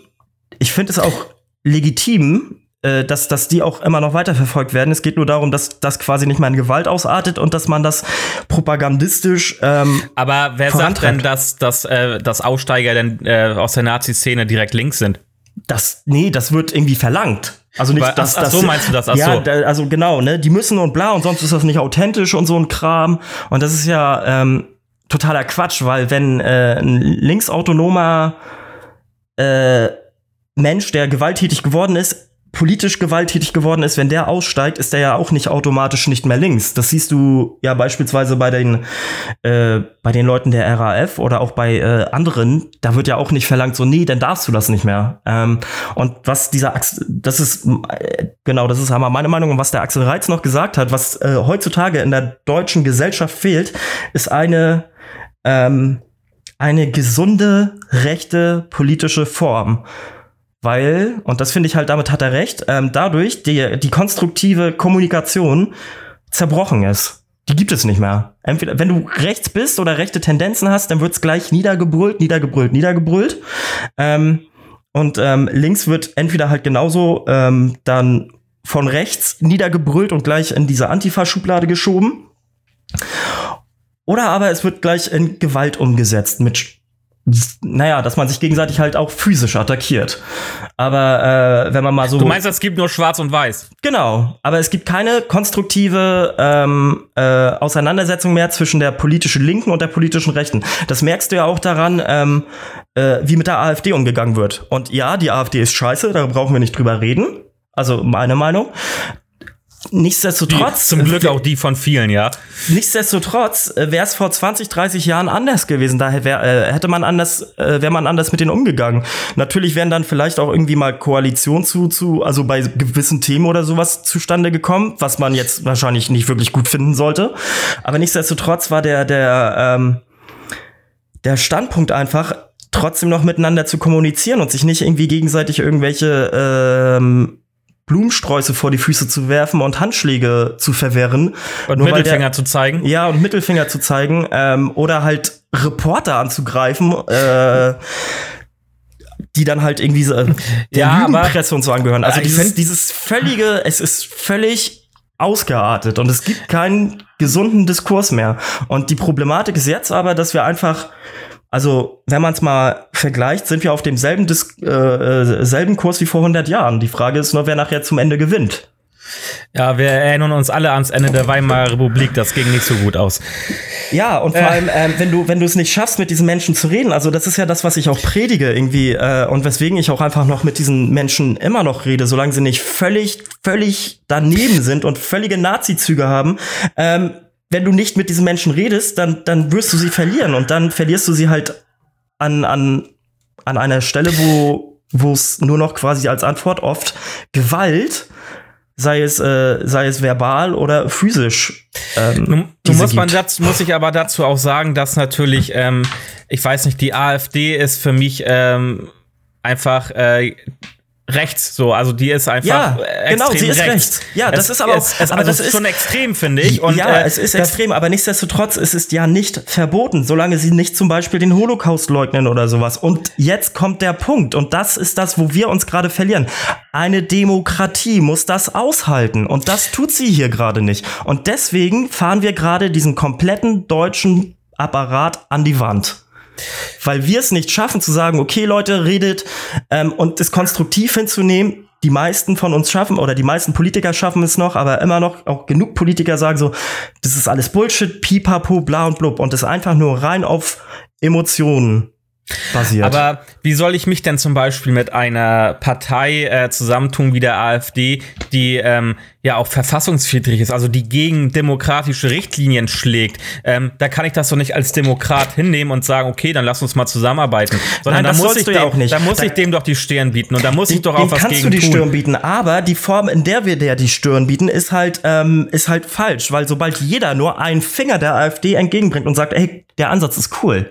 ich finde es auch legitim, äh, dass, dass die auch immer noch weiterverfolgt werden. Es geht nur darum, dass das quasi nicht mehr in Gewalt ausartet und dass man das propagandistisch. Ähm, Aber wer sagt denn, dass, dass, äh, dass Aussteiger denn äh, aus der Nazi-Szene direkt links sind? Das, nee, das wird irgendwie verlangt. Also nicht, dass ach so meinst du das? Ach ja, so. da, also genau, ne, die müssen und bla und sonst ist das nicht authentisch und so ein Kram. Und das ist ja ähm, totaler Quatsch, weil wenn äh, ein linksautonomer äh, Mensch, der gewalttätig geworden ist, politisch gewalttätig geworden ist, wenn der aussteigt, ist der ja auch nicht automatisch nicht mehr links. Das siehst du ja beispielsweise bei den äh, bei den Leuten der RAF oder auch bei äh, anderen. Da wird ja auch nicht verlangt, so nee, dann darfst du das nicht mehr. Ähm, und was dieser Axel, das ist äh, genau, das ist einmal meine Meinung und was der Axel Reitz noch gesagt hat, was äh, heutzutage in der deutschen Gesellschaft fehlt, ist eine ähm, eine gesunde rechte politische Form weil, und das finde ich halt, damit hat er recht, ähm, dadurch die, die konstruktive Kommunikation zerbrochen ist. Die gibt es nicht mehr. Entweder, wenn du rechts bist oder rechte Tendenzen hast, dann wird's gleich niedergebrüllt, niedergebrüllt, niedergebrüllt. Ähm, und ähm, links wird entweder halt genauso ähm, dann von rechts niedergebrüllt und gleich in diese Antifa-Schublade geschoben. Oder aber es wird gleich in Gewalt umgesetzt mit naja, dass man sich gegenseitig halt auch physisch attackiert. Aber äh, wenn man mal so. Du meinst, es gibt nur Schwarz und Weiß? Genau. Aber es gibt keine konstruktive ähm, äh, Auseinandersetzung mehr zwischen der politischen Linken und der politischen Rechten. Das merkst du ja auch daran, ähm, äh, wie mit der AfD umgegangen wird. Und ja, die AfD ist scheiße, da brauchen wir nicht drüber reden. Also meine Meinung. Nichtsdestotrotz. Die, zum Glück auch die von vielen, ja. Nichtsdestotrotz äh, wäre es vor 20, 30 Jahren anders gewesen. Daher wär, äh, hätte man anders, äh, wäre man anders mit denen umgegangen. Natürlich wären dann vielleicht auch irgendwie mal Koalitionen zu, zu, also bei gewissen Themen oder sowas zustande gekommen, was man jetzt wahrscheinlich nicht wirklich gut finden sollte. Aber nichtsdestotrotz war der, der, ähm, der Standpunkt einfach, trotzdem noch miteinander zu kommunizieren und sich nicht irgendwie gegenseitig irgendwelche ähm, Blumensträuße vor die Füße zu werfen und Handschläge zu verwehren. Und Mittelfinger der, zu zeigen. Ja, und Mittelfinger zu zeigen. Ähm, oder halt Reporter anzugreifen. Äh, die dann halt irgendwie so, äh, der ja, Lügenpresse und so angehören. Also dieses, dieses völlige, es ist völlig ausgeartet und es gibt keinen gesunden Diskurs mehr. Und die Problematik ist jetzt aber, dass wir einfach also, wenn man es mal vergleicht, sind wir auf demselben Dis äh, äh, selben Kurs wie vor 100 Jahren. Die Frage ist nur, wer nachher zum Ende gewinnt. Ja, wir erinnern uns alle ans Ende der Weimarer Republik. Das ging nicht so gut aus. Ja, und vor äh. allem, ähm, wenn du wenn du es nicht schaffst, mit diesen Menschen zu reden, also das ist ja das, was ich auch predige irgendwie äh, und weswegen ich auch einfach noch mit diesen Menschen immer noch rede, solange sie nicht völlig völlig daneben sind und völlige Nazi-Züge haben. Ähm, wenn du nicht mit diesen Menschen redest, dann, dann wirst du sie verlieren und dann verlierst du sie halt an, an, an einer Stelle, wo wo es nur noch quasi als Antwort oft Gewalt, sei es, äh, sei es verbal oder physisch. Ähm, Nun, muss, man dazu, muss ich aber dazu auch sagen, dass natürlich, ähm, ich weiß nicht, die AfD ist für mich ähm, einfach äh, rechts so, also die ist einfach ja, genau, sie ist rechts. rechts. Ja, das ist aber, es, es, aber also das ist schon extrem, finde ich. Und, ja, äh, es ist extrem, aber nichtsdestotrotz ist es ja nicht verboten, solange sie nicht zum Beispiel den Holocaust leugnen oder sowas. Und jetzt kommt der Punkt und das ist das, wo wir uns gerade verlieren. Eine Demokratie muss das aushalten und das tut sie hier gerade nicht. Und deswegen fahren wir gerade diesen kompletten deutschen Apparat an die Wand. Weil wir es nicht schaffen zu sagen, okay, Leute, redet ähm, und es konstruktiv hinzunehmen. Die meisten von uns schaffen oder die meisten Politiker schaffen es noch, aber immer noch auch genug Politiker sagen so, das ist alles Bullshit, pipapo, bla und blub und das einfach nur rein auf Emotionen basiert. Aber wie soll ich mich denn zum Beispiel mit einer Partei äh, zusammentun wie der AfD, die ähm, ja auch verfassungswidrig ist, also die gegen demokratische Richtlinien schlägt? Ähm, da kann ich das doch nicht als Demokrat hinnehmen und sagen, okay, dann lass uns mal zusammenarbeiten. Sondern Nein, da muss ich dem, ja auch nicht. Da muss da, ich dem doch die Stirn bieten und da muss den, ich doch auch was kannst gegen du die tun. Stirn bieten, aber die Form, in der wir der die Stirn bieten, ist halt ähm, ist halt falsch, weil sobald jeder nur einen Finger der AfD entgegenbringt und sagt, ey, der Ansatz ist cool,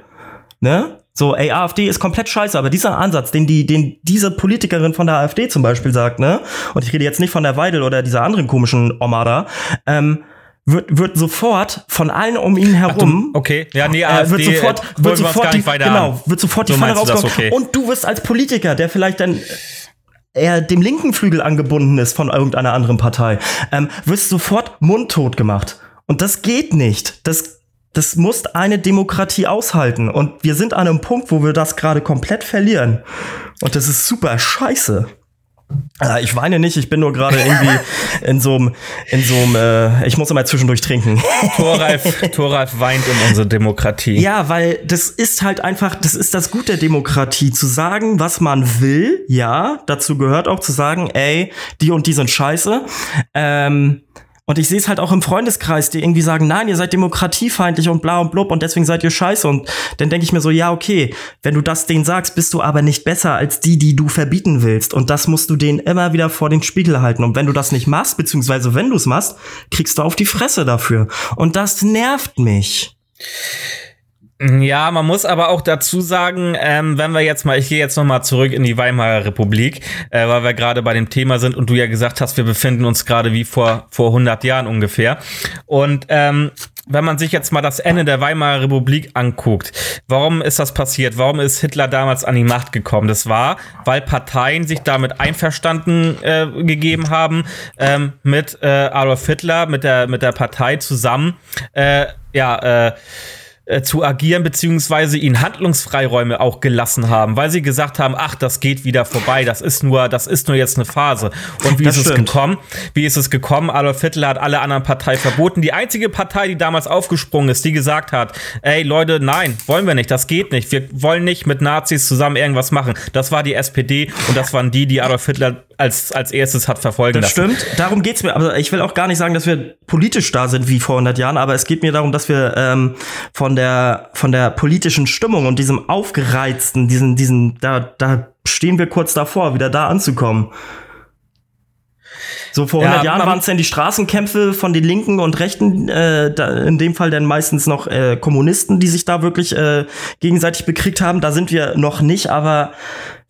ne? So, ey, AfD ist komplett scheiße, aber dieser Ansatz, den die, den diese Politikerin von der AfD zum Beispiel sagt, ne, und ich rede jetzt nicht von der Weidel oder dieser anderen komischen Oma da, ähm, wird, wird sofort von allen um ihn herum. Ach, okay, ja, nee, AfD, äh, wird sofort, äh, wird sofort die, genau, wird sofort so die Pfanne rauskommen. Okay. Und du wirst als Politiker, der vielleicht dann eher dem linken Flügel angebunden ist von irgendeiner anderen Partei, ähm, wirst sofort mundtot gemacht. Und das geht nicht. Das das muss eine Demokratie aushalten. Und wir sind an einem Punkt, wo wir das gerade komplett verlieren. Und das ist super scheiße. Äh, ich weine nicht, ich bin nur gerade irgendwie in so einem, in so einem, äh, ich muss immer zwischendurch trinken. Thoralf, Thoralf weint um unsere Demokratie. Ja, weil das ist halt einfach, das ist das Gute der Demokratie, zu sagen, was man will, ja, dazu gehört auch zu sagen, ey, die und die sind scheiße. Ähm, und ich sehe es halt auch im Freundeskreis, die irgendwie sagen, nein, ihr seid demokratiefeindlich und bla und blub und deswegen seid ihr scheiße. Und dann denke ich mir so, ja, okay, wenn du das denen sagst, bist du aber nicht besser als die, die du verbieten willst. Und das musst du denen immer wieder vor den Spiegel halten. Und wenn du das nicht machst, beziehungsweise wenn du es machst, kriegst du auf die Fresse dafür. Und das nervt mich. Ja, man muss aber auch dazu sagen, ähm, wenn wir jetzt mal, ich gehe jetzt noch mal zurück in die Weimarer Republik, äh, weil wir gerade bei dem Thema sind und du ja gesagt hast, wir befinden uns gerade wie vor vor 100 Jahren ungefähr. Und ähm, wenn man sich jetzt mal das Ende der Weimarer Republik anguckt, warum ist das passiert? Warum ist Hitler damals an die Macht gekommen? Das war, weil Parteien sich damit einverstanden äh, gegeben haben, ähm, mit äh, Adolf Hitler, mit der mit der Partei zusammen, äh, ja. Äh, äh, zu agieren, beziehungsweise ihnen Handlungsfreiräume auch gelassen haben, weil sie gesagt haben, ach, das geht wieder vorbei, das ist nur, das ist nur jetzt eine Phase. Und wie Das ist es stimmt. gekommen? Wie ist es gekommen? Adolf Hitler hat alle anderen Parteien verboten. Die einzige Partei, die damals aufgesprungen ist, die gesagt hat, ey Leute, nein, wollen wir nicht, das geht nicht. Wir wollen nicht mit Nazis zusammen irgendwas machen. Das war die SPD und das waren die, die Adolf Hitler als, als erstes hat verfolgen Das lassen. stimmt, darum geht's mir. Aber ich will auch gar nicht sagen, dass wir politisch da sind wie vor 100 Jahren, aber es geht mir darum, dass wir ähm, von der von der politischen Stimmung und diesem aufgereizten, diesen diesen da da stehen wir kurz davor, wieder da anzukommen. So vor Ja, 100 Jahren man- waren es dann die Straßenkämpfe von den Linken und Rechten, äh, da, in dem Fall dann meistens noch äh, Kommunisten, die sich da wirklich äh, gegenseitig bekriegt haben. Da sind wir noch nicht, aber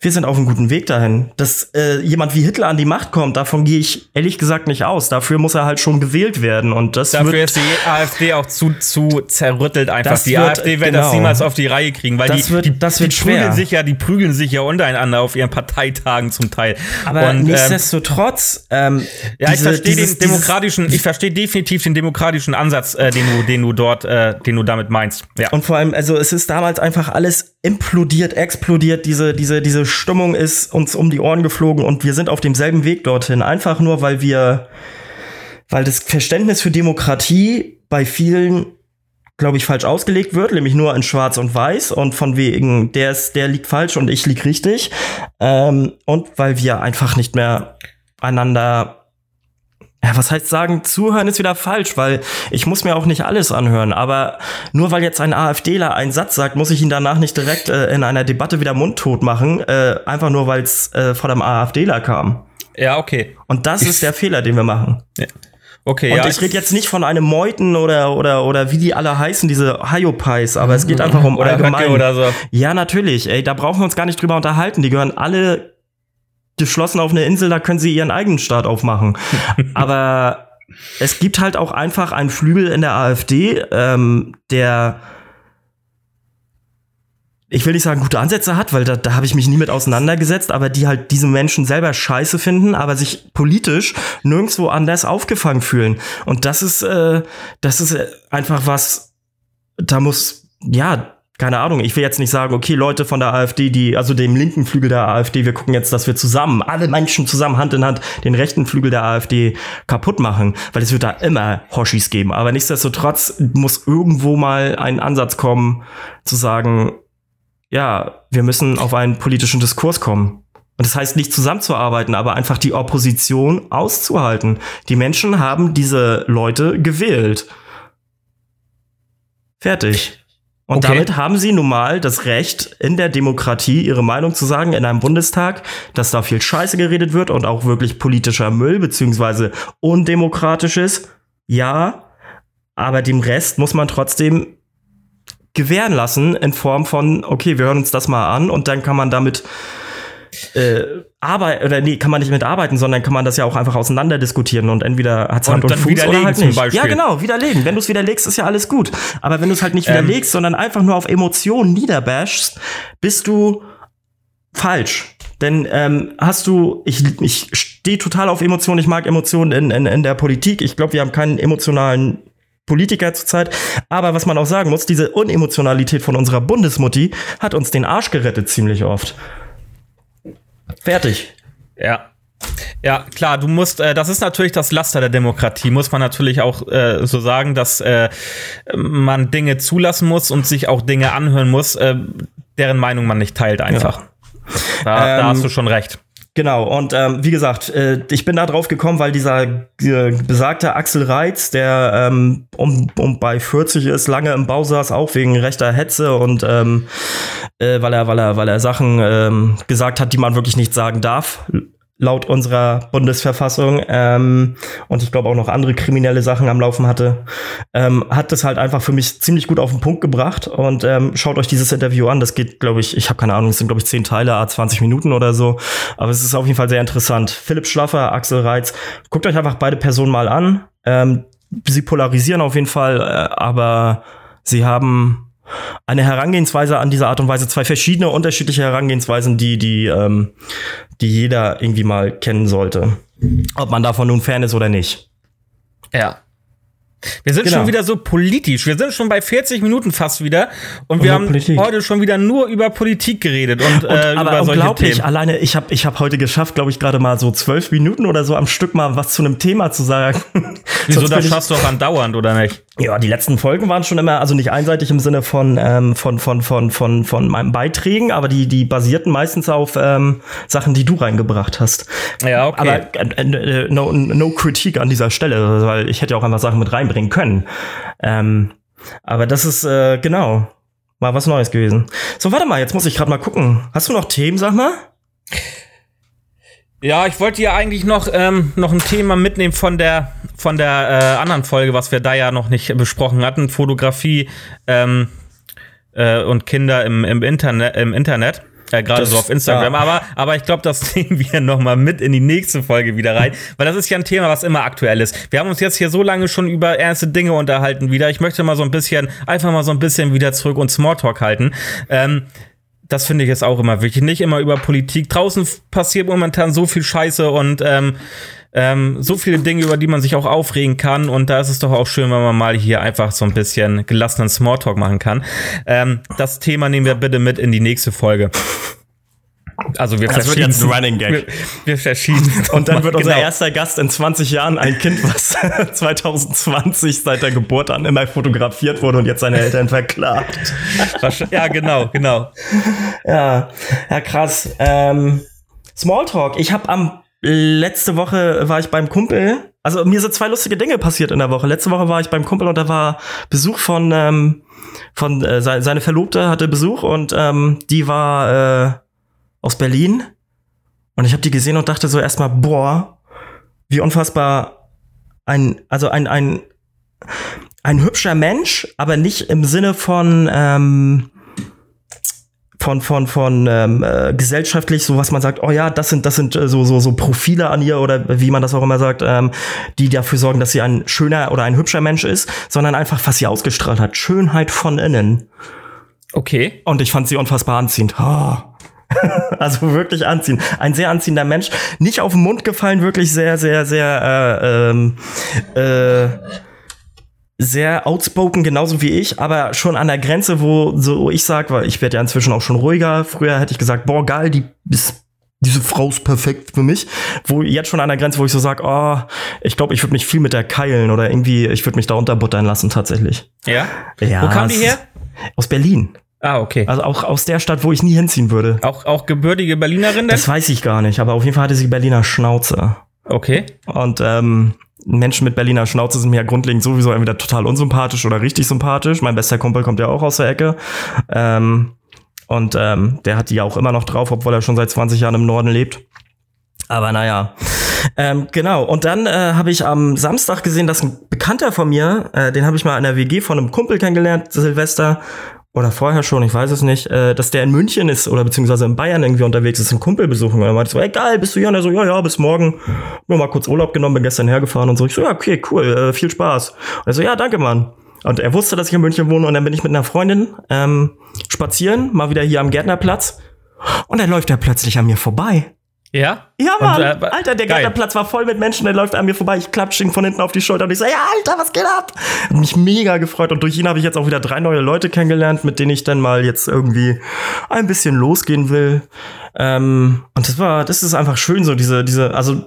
wir sind auf einem guten Weg dahin. Dass äh, jemand wie Hitler an die Macht kommt, davon gehe ich ehrlich gesagt nicht aus. Dafür muss er halt schon gewählt werden. Und das Dafür wird, ist die AfD auch zu, zu zerrüttelt einfach. Das die wird- AfD wird das genau. niemals auf die Reihe kriegen, weil Das die, wird- die, das die wird schwer. prügeln sich ja, die prügeln sich ja untereinander auf ihren Parteitagen zum Teil. aber Und, ähm, nichtsdestotrotz, ähm, ja, ich diese- verstehe dieses- den demokratischen, ich verstehe definitiv den demokratischen Ansatz, äh, den du, den du dort, äh, den du damit meinst. Ja. Und vor allem, also es ist damals einfach alles implodiert, explodiert. Diese, diese, diese Stimmung ist uns um die Ohren geflogen und wir sind auf demselben Weg dorthin. Einfach nur, weil wir, weil das Verständnis für Demokratie bei vielen, glaube ich, falsch ausgelegt wird, nämlich nur in Schwarz und Weiß und von wegen, der ist, der liegt falsch und ich lieg richtig. Ähm, und weil wir einfach nicht mehr einander ja, was heißt sagen, zuhören ist wieder falsch, weil ich muss mir auch nicht alles anhören. Aber nur weil jetzt ein AfDler einen Satz sagt, muss ich ihn danach nicht direkt äh, in einer Debatte wieder mundtot machen, äh, einfach nur weil es äh, vor dem AfDler kam. ja, okay. Und das ist der Fehler, den wir machen. Okay, Und ja. ich rede jetzt nicht von einem Meuten oder oder oder wie die alle heißen, diese Hayopais, aber es geht einfach um oder allgemein. Oder so. Ja, natürlich. Ey, da brauchen wir uns gar nicht drüber unterhalten. Die gehören alle geschlossen auf eine Insel, da können sie ihren eigenen Staat aufmachen. Aber es gibt halt auch einfach einen Flügel in der AfD, ähm, der ich will nicht sagen, gute Ansätze hat, weil da, da habe ich mich nie mit auseinandergesetzt, aber die halt diese Menschen selber scheiße finden, aber sich politisch nirgendwo anders aufgefangen fühlen. Und das ist, äh, das ist einfach was, da muss, ja, keine Ahnung, ich will jetzt nicht sagen, okay, Leute von der AfD, die, also dem linken Flügel der AfD, wir gucken jetzt, dass wir zusammen, alle Menschen zusammen Hand in Hand den rechten Flügel der AfD kaputt machen, weil es wird da immer Hoshis geben. Aber nichtsdestotrotz muss irgendwo mal ein Ansatz kommen, zu sagen, ja, wir müssen auf einen politischen Diskurs kommen. Und das heißt nicht zusammenzuarbeiten, aber einfach die Opposition auszuhalten. Die Menschen haben diese Leute gewählt. Fertig. Und okay. damit haben sie nun mal das Recht, in der Demokratie ihre Meinung zu sagen, in einem Bundestag, dass da viel Scheiße geredet wird und auch wirklich politischer Müll, beziehungsweise undemokratisch ist. Ja, aber dem Rest muss man trotzdem gewähren lassen in Form von, okay, wir hören uns das mal an und dann kann man damit äh, arbeiten, oder nee, kann man nicht mitarbeiten, sondern kann man das ja auch einfach auseinander diskutieren und entweder hat es Hand und, und Fuß oder halt nicht. Ja, genau, widerlegen. Wenn du es widerlegst, ist ja alles gut. Aber wenn du es halt nicht ähm. widerlegst, sondern einfach nur auf Emotionen niederbashst, bist du falsch. Denn ähm, hast du, ich, ich stehe total auf Emotionen, ich mag Emotionen in, in, in der Politik. Ich glaube, wir haben keinen emotionalen Politiker zurzeit. Aber was man auch sagen muss, diese Unemotionalität von unserer Bundesmutti hat uns den Arsch gerettet ziemlich oft. Fertig. Ja. Ja, klar, du musst, äh, das ist natürlich das Laster der Demokratie, muss man natürlich auch äh, so sagen, dass äh, man Dinge zulassen muss und sich auch Dinge anhören muss, äh, deren Meinung man nicht teilt einfach. Ja. Da, ähm, da hast du schon recht. Genau, und ähm, wie gesagt, äh, ich bin da drauf gekommen, weil dieser äh, besagte Axel Reitz, der ähm, um, um bei 40 ist, lange im Bau saß, auch wegen rechter Hetze und ähm, äh, weil er, weil er, weil er Sachen ähm, gesagt hat, die man wirklich nicht sagen darf, laut unserer Bundesverfassung ähm, und ich glaube auch noch andere kriminelle Sachen am Laufen hatte, ähm, hat das halt einfach für mich ziemlich gut auf den Punkt gebracht und ähm, schaut euch dieses Interview an. Das geht, glaube ich, ich habe keine Ahnung, es sind glaube ich zehn Teile, a 20 Minuten oder so, aber es ist auf jeden Fall sehr interessant. Philipp Schlaffer, Axel Reitz, guckt euch einfach beide Personen mal an. Ähm, sie polarisieren auf jeden Fall, äh, aber sie haben eine Herangehensweise an diese Art und Weise, zwei verschiedene unterschiedliche Herangehensweisen, die, die, ähm, die jeder irgendwie mal kennen sollte. Ob man davon nun Fan ist oder nicht. Ja. Wir sind genau. schon wieder so politisch. Wir sind schon bei 40 Minuten fast wieder und wir haben Politik. heute schon wieder nur über Politik geredet und, und äh, aber über solche unglaublich, Themen. alleine ich habe ich hab heute geschafft, glaube ich, gerade mal so zwölf Minuten oder so am Stück mal was zu einem Thema zu sagen. Wieso das schaffst du auch andauernd oder nicht? Ja, die letzten Folgen waren schon immer, also nicht einseitig im Sinne von ähm, von von von von von meinen Beiträgen, aber die die basierten meistens auf ähm, Sachen, die du reingebracht hast. Ja, okay. Aber äh, äh, no, no Kritik an dieser Stelle, weil ich hätte ja auch einfach Sachen mit reinbringen können. Ähm, aber das ist äh, genau mal was Neues gewesen. So, warte mal, jetzt muss ich gerade mal gucken. Hast du noch Themen, sag mal? Ja, ich wollte ja eigentlich noch, ähm, noch ein Thema mitnehmen von der, von der äh, anderen Folge, was wir da ja noch nicht besprochen hatten. Fotografie ähm, äh, und Kinder im, im Internet. Im Internet. Ja, gerade so auf Instagram. Ja. Aber, aber ich glaube, das nehmen wir noch mal mit in die nächste Folge wieder rein, weil das ist ja ein Thema, was immer aktuell ist. Wir haben uns jetzt hier so lange schon über ernste Dinge unterhalten wieder. Ich möchte mal so ein bisschen, einfach mal so ein bisschen wieder zurück und Smalltalk halten. Ähm, das finde ich jetzt auch immer wichtig. Nicht immer über Politik. Draußen passiert momentan so viel Scheiße und ähm, ähm, so viele Dinge, über die man sich auch aufregen kann. Und da ist es doch auch schön, wenn man mal hier einfach so ein bisschen gelassenen Smalltalk machen kann. Ähm, das Thema nehmen wir bitte mit in die nächste Folge. Also wir das wird jetzt ein Running Gag. Wir, wir verschieden. Und dann wird unser genau. erster Gast in 20 Jahren ein Kind, was 2020 seit der Geburt an immer fotografiert wurde und jetzt seine Eltern verklagt. Ja, genau, genau. Ja, ja krass. Ähm, Smalltalk. Ich habe am letzte Woche war ich beim Kumpel. Also mir sind zwei lustige Dinge passiert in der Woche. Letzte Woche war ich beim Kumpel und da war Besuch von ähm, von äh, seine Verlobte hatte Besuch und ähm, die war äh, aus Berlin. Und ich habe die gesehen und dachte so erstmal, boah, wie unfassbar ein, also ein, ein, ein hübscher Mensch, aber nicht im Sinne von, ähm, von von von ähm, äh, gesellschaftlich so was man sagt oh ja das sind das sind äh, so so so Profile an ihr oder wie man das auch immer sagt ähm, die dafür sorgen dass sie ein schöner oder ein hübscher Mensch ist sondern einfach was sie ausgestrahlt hat Schönheit von innen okay und ich fand sie unfassbar anziehend oh. also wirklich anziehen. Ein sehr anziehender Mensch. Nicht auf den Mund gefallen, wirklich sehr, sehr, sehr, äh, ähm, äh, sehr outspoken, genauso wie ich, aber schon an der Grenze, wo so ich sag, weil ich werde ja inzwischen auch schon ruhiger. Früher hätte ich gesagt, boah, geil, die ist diese Frau ist perfekt für mich. Wo jetzt schon an der Grenze, wo ich so sag, oh, ich glaube, ich würde mich viel mit der keilen oder irgendwie, ich würde mich da unterbuttern lassen tatsächlich. Ja? Ja. Wo kam die her? Aus Berlin. Ah, okay. Also auch aus der Stadt, wo ich nie hinziehen würde. Auch, auch gebürtige Berlinerin denn? Das weiß ich gar nicht, aber auf jeden Fall hatte sie Berliner Schnauze. Okay. Und ähm, Menschen mit Berliner Schnauze sind mir ja grundlegend sowieso entweder total unsympathisch oder richtig sympathisch. Mein bester Kumpel kommt ja auch aus der Ecke. Ähm, und ähm, der hat die ja auch immer noch drauf, obwohl er schon seit 20 Jahren im Norden lebt. Aber naja. Ähm, genau, und dann äh, habe ich am Samstag gesehen, dass ein Bekannter von mir, äh, den habe ich mal in der WG von einem Kumpel kennengelernt, Silvester, oder vorher schon, ich weiß es nicht, äh, dass der in München ist oder beziehungsweise in Bayern irgendwie unterwegs ist, einen Kumpel besuchen. Und er meinte so, ey geil, bist du hier? Und er so, ja, ja, bis morgen. Nur mal kurz Urlaub genommen, bin gestern hergefahren und so. Ich so, ja, okay, cool, äh, viel Spaß. Und er so, ja, danke, Mann. Und er wusste, dass ich in München wohne und dann bin ich mit einer Freundin ähm, spazieren, mal wieder hier am Gärtnerplatz. Und dann läuft er plötzlich an mir vorbei. Ja? Ja, Mann. Und, äh, Alter, der geil. Gärtnerplatz war voll mit Menschen, der läuft an mir vorbei. Ich klatsche ihn von hinten auf die Schulter und ich so, ja, Alter, was geht ab? Hat mich mega gefreut und durch ihn habe ich jetzt auch wieder drei neue Leute kennengelernt, mit denen ich dann mal jetzt irgendwie ein bisschen losgehen will. Ähm, und das war, das ist einfach schön, so diese, diese, also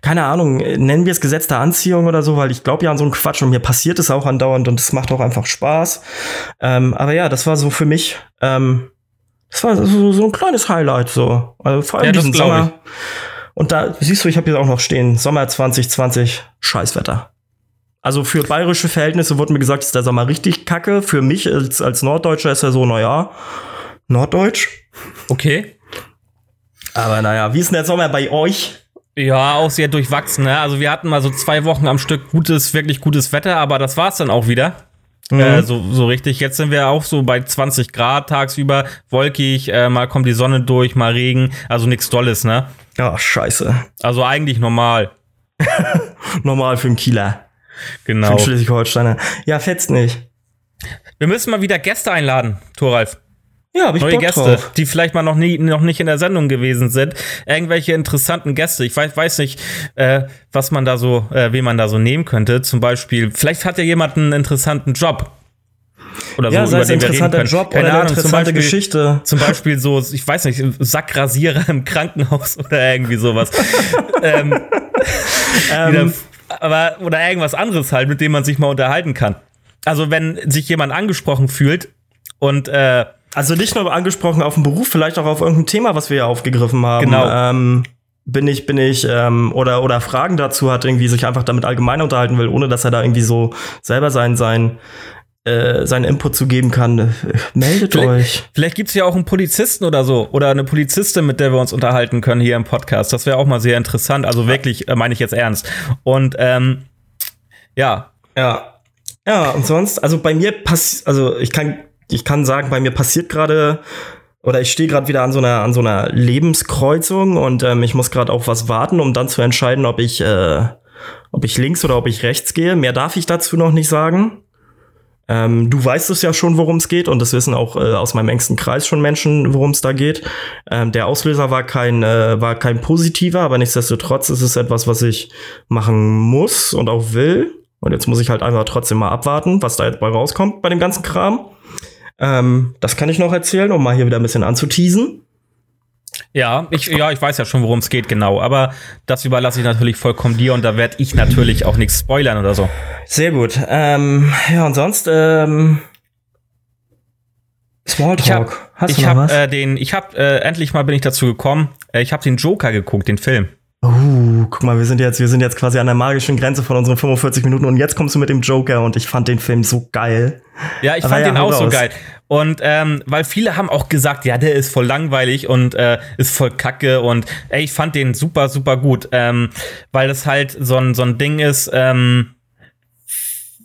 keine Ahnung, nennen wir es Gesetz der Anziehung oder so, weil ich glaube ja an so einen Quatsch und mir passiert es auch andauernd und es macht auch einfach Spaß. Ähm, aber ja, das war so für mich, ähm, das war so, so ein kleines Highlight so. Also vor allem Ja, diesen Sommer. Und da siehst du, ich habe hier auch noch stehen, Sommer 2020, Scheißwetter. Also für bayerische Verhältnisse wurde mir gesagt, ist der Sommer richtig kacke. Für mich als, als Norddeutscher ist er so, naja, Norddeutsch. Okay. Aber naja, wie ist denn der Sommer bei euch? Ja, auch sehr durchwachsen. Ne? Also wir hatten mal so zwei Wochen am Stück gutes, wirklich gutes Wetter, aber das war's dann auch wieder. Mhm. Äh, so, so richtig. Jetzt sind wir auch so bei 20 Grad tagsüber, wolkig, äh, mal kommt die Sonne durch, mal Regen, also nichts Dolles, ne? Ja, scheiße. Also eigentlich normal. Normal für einen Kieler. Für Genau. einen Schleswig-Holsteiner. Ja, fetzt nicht. Wir müssen mal wieder Gäste einladen, Thoralf. Ja, hab ich Neue Bock Gäste, drauf. die vielleicht mal noch, nie, noch nicht in der Sendung gewesen sind. Irgendwelche interessanten Gäste. Ich weiß, weiß nicht, äh, was man da so, äh, wen man da so nehmen könnte. Zum Beispiel, vielleicht hat ja jemand einen interessanten Job. Oder Ja, so, sei es ein den wir reden interessanter. Job Keine oder eine Ahnung, zum interessante Beispiel, Geschichte. Zum Beispiel so, ich weiß nicht, Sackrasierer im Krankenhaus oder irgendwie sowas. ähm, wieder, aber, oder irgendwas anderes halt, mit dem man sich mal unterhalten kann. Also, wenn sich jemand angesprochen fühlt und äh, Also nicht nur angesprochen auf den Beruf, vielleicht auch auf irgendein Thema, was wir ja aufgegriffen haben. Genau. Ähm, bin ich, bin ich, ähm, oder, oder Fragen dazu hat, irgendwie sich einfach damit allgemein unterhalten will, ohne dass er da irgendwie so selber sein, sein, äh, seinen Input zu geben kann. Meldet Vielleicht- euch. Vielleicht gibt's ja auch einen Polizisten oder so oder eine Polizistin, mit der wir uns unterhalten können hier im Podcast. Das wäre auch mal sehr interessant. Also wirklich, äh, meine ich jetzt ernst. Und ähm, ja, Ja. Ja, und sonst, also bei mir passiert, also ich kann, ich kann sagen, bei mir passiert gerade, oder ich stehe gerade wieder an so einer, an so einer Lebenskreuzung und ähm, ich muss gerade auf was warten, um dann zu entscheiden, ob ich, äh, ob ich links oder ob ich rechts gehe. Mehr darf ich dazu noch nicht sagen. Ähm, du weißt es ja schon, worum es geht, und das wissen auch äh, aus meinem engsten Kreis schon Menschen, worum es da geht. Ähm, der Auslöser war kein, äh, war kein positiver, aber nichtsdestotrotz ist es etwas, was ich machen muss und auch will. Und jetzt muss ich halt einfach trotzdem mal abwarten, was da jetzt bei rauskommt bei dem ganzen Kram. Ähm, das kann ich noch erzählen, um mal hier wieder ein bisschen anzuteasen. ja, ich, ja, ich weiß ja schon, worum es geht, genau. Aber das überlasse ich natürlich vollkommen dir und da werde ich natürlich auch nichts spoilern oder so. Sehr gut. Ähm, ja, und sonst, ähm, Smalltalk. Ich habe Hast ich du noch hab, was? äh, den, ich habe äh, endlich mal bin ich dazu gekommen. Äh, ich habe den Joker geguckt, den Film. Uh, guck mal, wir sind jetzt, wir sind jetzt quasi an der magischen Grenze von unseren 45 Minuten und jetzt kommst du mit dem Joker und ich fand den Film so geil. Ja, ich Aber fand ja, den auch so raus. geil. Und ähm, weil viele haben auch gesagt, ja, der ist voll langweilig und äh, ist voll kacke und ey, ich fand den super, super gut. Ähm, weil das halt so ein, so ein Ding ist, ähm,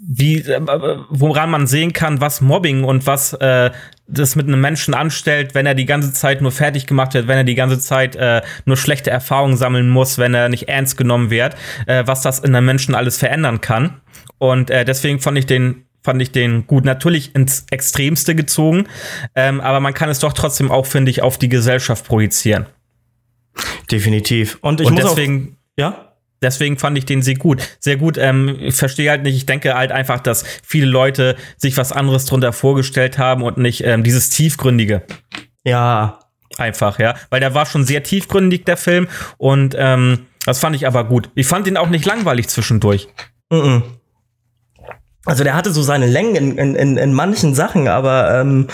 wie, äh, woran man sehen kann, was Mobbing und was äh, das mit einem Menschen anstellt, wenn er die ganze Zeit nur fertig gemacht wird, wenn er die ganze Zeit äh, nur schlechte Erfahrungen sammeln muss, wenn er nicht ernst genommen wird, äh, was das in einem Menschen alles verändern kann. Und äh, deswegen fand ich den fand ich den gut. Natürlich ins Extremste gezogen, ähm, aber man kann es doch trotzdem auch, finde ich, auf die Gesellschaft projizieren. Definitiv. Und ich Und muss deswegen, auch, ja? Deswegen fand ich den sehr gut. Sehr gut. Ähm, ich verstehe halt nicht. Ich denke halt einfach, dass viele Leute sich was anderes drunter vorgestellt haben und nicht ähm, dieses tiefgründige. Ja. Einfach, ja. Weil der war schon sehr tiefgründig, der Film. Und ähm, das fand ich aber gut. Ich fand ihn auch nicht langweilig zwischendurch. Mm -mm. Also der hatte so seine Längen in, in, in, manchen Sachen, aber ähm,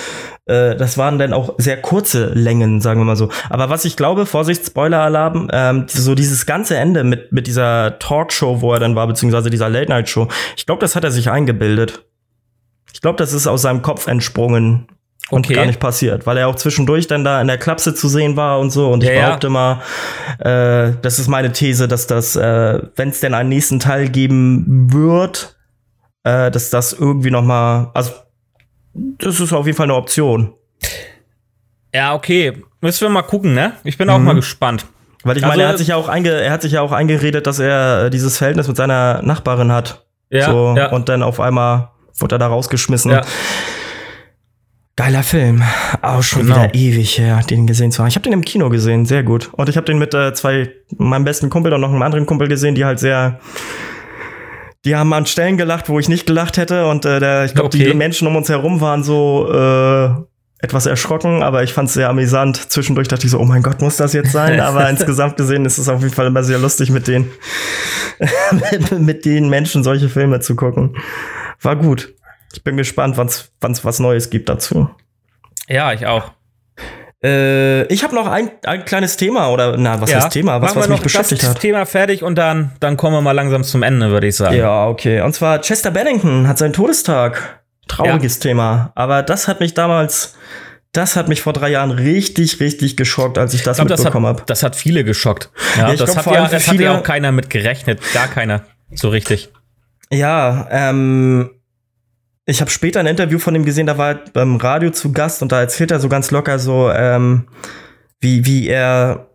äh, das waren dann auch sehr kurze Längen, sagen wir mal so. Aber was ich glaube, Vorsicht, Spoiler-Alarm, ähm, so dieses ganze Ende mit, mit dieser Talkshow, wo er dann war, beziehungsweise dieser Late-Night-Show, ich glaube, das hat er sich eingebildet. Ich glaube, das ist aus seinem Kopf entsprungen und okay. gar nicht passiert, weil er auch zwischendurch dann da in der Klapse zu sehen war und so. Und ich ja, behaupte ja. mal, äh, das ist meine These, dass das, äh, wenn es denn einen nächsten Teil geben wird, äh, dass das irgendwie noch mal, also das ist auf jeden Fall eine Option. Ja, okay. Müssen wir mal gucken, ne? Ich bin auch mhm. mal gespannt. Weil ich also, meine, er hat sich ja auch einge er hat sich ja auch eingeredet, dass er äh, dieses Verhältnis mit seiner Nachbarin hat. Ja, so, ja. Und dann auf einmal wurde er da rausgeschmissen. Ja. Geiler Film. Auch schon genau. wieder ewig her, den gesehen zu haben. Ich habe den im Kino gesehen, sehr gut. Und ich habe den mit äh, zwei, meinem besten Kumpel und noch einem anderen Kumpel gesehen, die halt sehr die haben an Stellen gelacht, wo ich nicht gelacht hätte. Und äh, der, ich glaube, okay. die Menschen um uns herum waren so äh, etwas erschrocken, aber ich fand es sehr amüsant. Zwischendurch dachte ich so, oh mein Gott, muss das jetzt sein? Aber insgesamt gesehen ist es auf jeden Fall immer sehr lustig, mit den, mit den Menschen solche Filme zu gucken. War gut. Ich bin gespannt, wann es was Neues gibt dazu. Ja, ich auch. Äh, ich habe noch ein, ein kleines Thema oder na, was ja. heißt Thema? Was, was mich beschäftigt das hat. Thema fertig und dann, dann kommen wir mal langsam zum Ende, würde ich sagen. Ja, okay. Und zwar Chester Bennington hat seinen Todestag. Trauriges ja. Thema. Aber das hat mich damals, das hat mich vor drei Jahren richtig, richtig geschockt, als ich das ich glaub, mitbekommen habe. Das hat viele geschockt. Ja, ja das, glaub, hat ja, das hat ja auch keiner mit gerechnet. Gar keiner. So richtig. Ja, ähm, ich habe später ein Interview von ihm gesehen, da war er beim Radio zu Gast und da erzählt er so ganz locker so, ähm, wie, wie er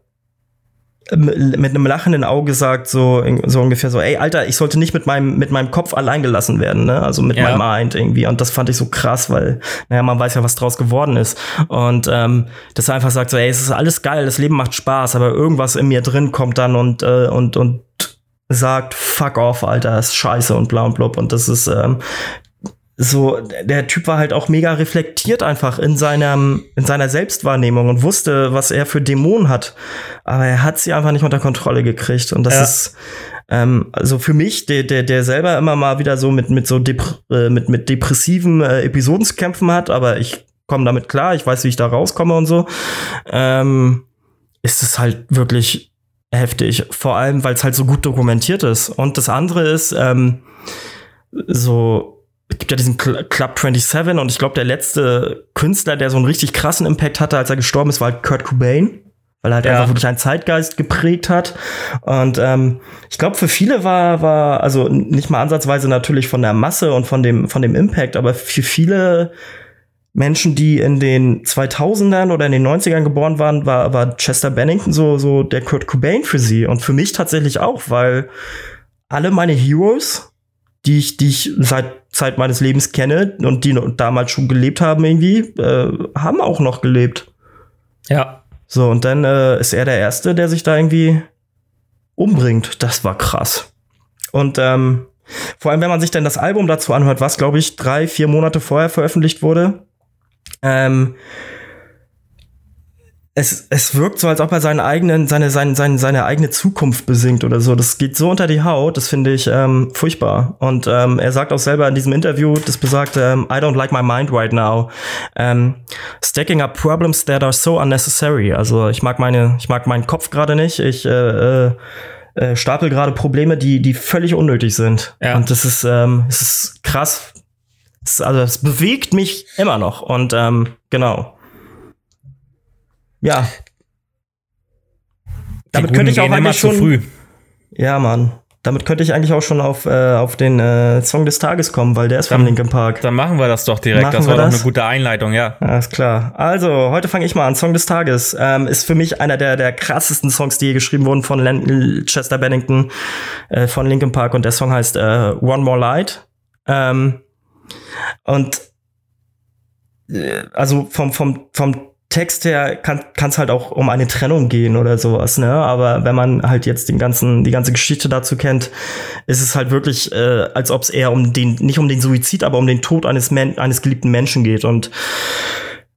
mit einem lachenden Auge sagt, so, so ungefähr so, ey, Alter, ich sollte nicht mit meinem, mit meinem Kopf allein gelassen werden, ne? Also mit ja. meinem Mind irgendwie. Und das fand ich so krass, weil, naja, man weiß ja, was draus geworden ist. Und ähm, dass er einfach sagt, so, ey, es ist alles geil, das Leben macht Spaß, aber irgendwas in mir drin kommt dann und, äh, und, und sagt, fuck off, Alter, ist scheiße und bla und blub. Und das ist, ähm, so, der Typ war halt auch mega reflektiert einfach in seinem, in seiner Selbstwahrnehmung und wusste, was er für Dämonen hat. Aber er hat sie einfach nicht unter Kontrolle gekriegt. Und das ja. ist, ähm, also für mich, der, der, der selber immer mal wieder so mit, mit so Dep äh, mit, mit depressiven äh, Episoden zu kämpfen hat, aber ich komme damit klar, ich weiß, wie ich da rauskomme und so, ähm, ist es halt wirklich heftig. Vor allem, weil es halt so gut dokumentiert ist. Und das andere ist, ähm, so, gibt ja diesen Club 27 und ich glaube, der letzte Künstler, der so einen richtig krassen Impact hatte, als er gestorben ist, war halt Kurt Cobain. Weil er halt ja. einfach wirklich einen Zeitgeist geprägt hat. Und ähm, ich glaube, für viele war, war, also nicht mal ansatzweise natürlich von der Masse und von dem, von dem Impact, aber für viele Menschen, die in den 2000ern oder in den 90ern geboren waren, war, war Chester Bennington so, so der Kurt Cobain für sie. Und für mich tatsächlich auch, weil alle meine Heroes, die ich, die ich seit Zeit meines Lebens kenne und die damals schon gelebt haben irgendwie, äh, haben auch noch gelebt. Ja. So, und dann äh, ist er der Erste, der sich da irgendwie umbringt. Das war krass. Und ähm, vor allem, wenn man sich dann das Album dazu anhört, was, glaube ich, drei, vier Monate vorher veröffentlicht wurde, ähm, es, es wirkt so, als ob er seinen eigenen, seine, seine, seine, seine eigene Zukunft besingt oder so. Das geht so unter die Haut, das finde ich ähm, furchtbar. Und ähm, er sagt auch selber in diesem Interview, das besagt, ähm, I don't like my mind right now. Ähm, stacking up problems that are so unnecessary. Also ich mag meine, ich mag meinen Kopf gerade nicht. Ich äh, äh, äh, stapel gerade Probleme, die, die völlig unnötig sind. Ja. Und das ist, ähm, es ist krass. Es, also es bewegt mich immer noch. Und ähm, genau. Ja. Damit könnte ich auch eigentlich schon. Früh. Ja, Mann. Damit könnte ich eigentlich auch schon auf, äh, auf den äh, Song des Tages kommen, weil der ist dann, von Linkin Park. Dann machen wir das doch direkt. Machen das war doch eine gute Einleitung, ja. Alles klar. Also, heute fange ich mal an. Song des Tages ähm, ist für mich einer der, der krassesten Songs, die hier geschrieben wurden von Len Chester Bennington äh, von Linkin Park und der Song heißt äh, One More Light. Ähm, und äh, also vom, vom, vom Text her kann es halt auch um eine Trennung gehen oder sowas, ne? Aber wenn man halt jetzt den ganzen, die ganze Geschichte dazu kennt, ist es halt wirklich, äh, als ob es eher um den, nicht um den Suizid, aber um den Tod eines, Men eines geliebten Menschen geht. Und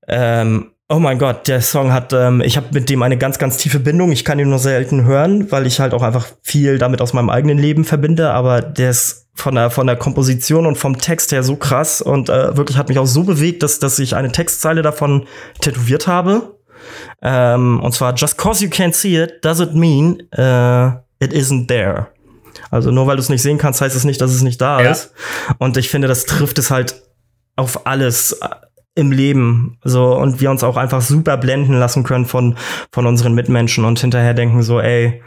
ähm, Oh mein Gott, der Song hat, ähm, ich habe mit dem eine ganz, ganz tiefe Bindung. Ich kann ihn nur selten hören, weil ich halt auch einfach viel damit aus meinem eigenen Leben verbinde. Aber der ist von der, von der Komposition und vom Text her so krass und äh, wirklich hat mich auch so bewegt, dass, dass ich eine Textzeile davon tätowiert habe. Ähm, und zwar, just cause you can't see it, doesn't mean uh, it isn't there. Also nur weil du es nicht sehen kannst, heißt es nicht, dass es nicht da ja. ist. Und ich finde, das trifft es halt auf alles im Leben so und wir uns auch einfach super blenden lassen können von von unseren Mitmenschen und hinterher denken so ey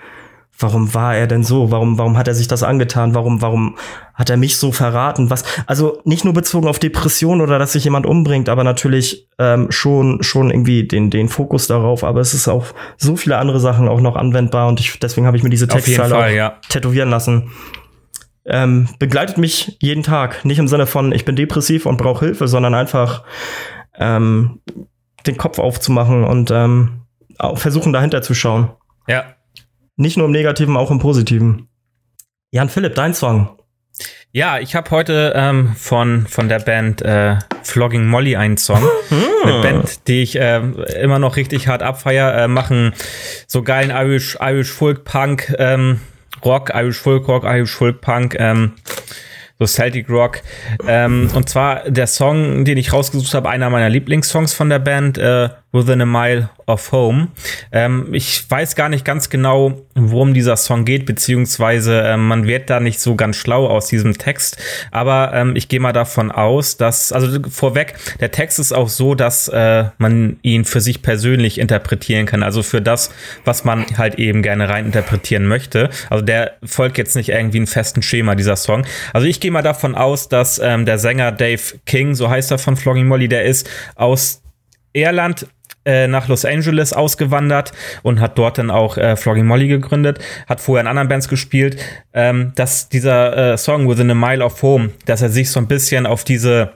warum war er denn so? Warum warum hat er sich das angetan? Warum warum hat er mich so verraten? Was also nicht nur bezogen auf Depression oder dass sich jemand umbringt aber natürlich ähm, schon schon irgendwie den den Fokus darauf. Aber es ist auch so viele andere Sachen auch noch anwendbar und ich deswegen habe ich mir diese Textzeile ja. tätowieren lassen ähm, begleitet mich jeden Tag. Nicht im Sinne von, ich bin depressiv und brauche Hilfe, sondern einfach ähm, den Kopf aufzumachen und ähm, versuchen dahinter zu schauen. Ja. Nicht nur im Negativen, auch im Positiven. Jan Philipp, dein Song. Ja, ich habe heute ähm, von, von der Band äh, Flogging Molly einen Song. Eine Band, die ich äh, immer noch richtig hart abfeier, äh, machen so geilen Irish, Irish Folk Punk. Ähm, Rock, Irish Folk Rock, Irish Folk Punk, ähm, so Celtic Rock. Ähm, und zwar der Song, den ich rausgesucht habe, einer meiner Lieblingssongs von der Band, äh, Within a Mile of Home. Ähm, ich weiß gar nicht ganz genau, worum dieser Song geht, beziehungsweise äh, man wird da nicht so ganz schlau aus diesem Text. Aber ähm, ich gehe mal davon aus, dass, also vorweg, der Text ist auch so, dass äh, man ihn für sich persönlich interpretieren kann. Also für das, was man halt eben gerne rein interpretieren möchte. Also der folgt jetzt nicht irgendwie einem festen Schema, dieser Song. Also ich gehe mal davon aus, dass ähm, der Sänger Dave King, so heißt er von Flogging Molly, der ist aus Irland äh, nach Los Angeles ausgewandert und hat dort dann auch äh, Flogging Molly gegründet, hat vorher in anderen Bands gespielt, ähm, dass dieser äh, Song Within a Mile of Home, dass er sich so ein bisschen auf diese,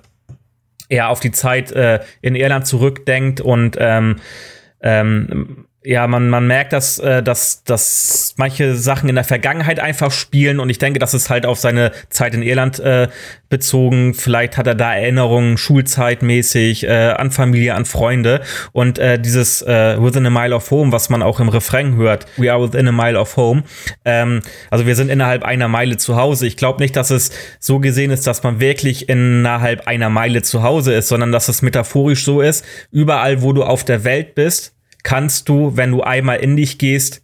ja, auf die Zeit äh, in Irland zurückdenkt und ähm, ähm, ja, man, man merkt, dass, äh, dass, dass manche Sachen in der Vergangenheit einfach spielen und ich denke, das ist halt auf seine Zeit in Irland äh, bezogen. Vielleicht hat er da Erinnerungen schulzeitmäßig äh, an Familie, an Freunde und äh, dieses äh, Within a Mile of Home, was man auch im Refrain hört, We are within a mile of home. Ähm, also wir sind innerhalb einer Meile zu Hause. Ich glaube nicht, dass es so gesehen ist, dass man wirklich innerhalb einer Meile zu Hause ist, sondern dass es metaphorisch so ist, überall, wo du auf der Welt bist, kannst du, wenn du einmal in dich gehst,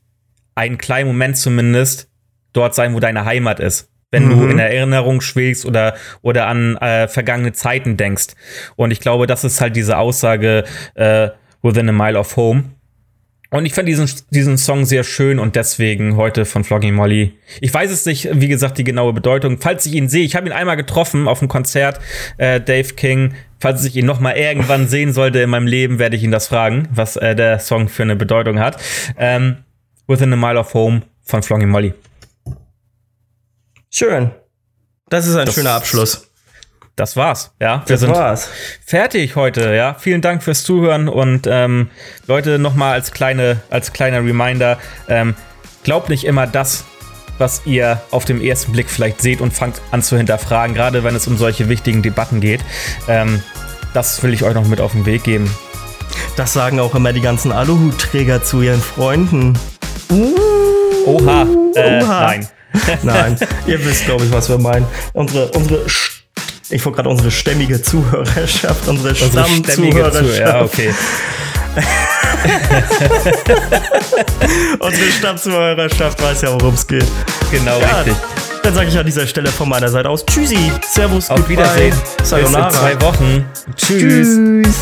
einen kleinen Moment zumindest dort sein, wo deine Heimat ist. Wenn mhm. du in Erinnerung schwelgst oder, oder an äh, vergangene Zeiten denkst. Und ich glaube, das ist halt diese Aussage äh, Within a Mile of Home. Und ich fand diesen, diesen Song sehr schön und deswegen heute von Flogging Molly. Ich weiß es nicht, wie gesagt, die genaue Bedeutung. Falls ich ihn sehe, ich habe ihn einmal getroffen auf einem Konzert, äh, Dave King. Falls ich ihn noch mal irgendwann sehen sollte in meinem Leben, werde ich ihn das fragen, was äh, der Song für eine Bedeutung hat. Ähm, Within a Mile of Home von Flogging Molly. Schön. Das ist ein das schöner Abschluss das war's. Ja, wir das sind war's. fertig heute. Ja, vielen Dank fürs Zuhören und ähm, Leute nochmal als kleine als kleiner Reminder: ähm, Glaubt nicht immer das, was ihr auf dem ersten Blick vielleicht seht und fangt an zu hinterfragen, gerade wenn es um solche wichtigen Debatten geht. Ähm, das will ich euch noch mit auf den Weg geben. Das sagen auch immer die ganzen Aluhutträger zu ihren Freunden. Uh, Oha, äh, Oha. nein. nein, ihr wisst, glaube ich, was wir meinen. Unsere, unsere ich wollte gerade unsere stämmige Zuhörerschaft, unsere, unsere Stammzuhörerschaft. Ja, okay. unsere Stammzuhörerschaft weiß ja, worum es geht. Genau, ja, richtig. Dann sage ich an dieser Stelle von meiner Seite aus Tschüssi, Servus, Auf Wiedersehen. Sayonara. Bis in zwei Wochen. Tschüss. Tschüss.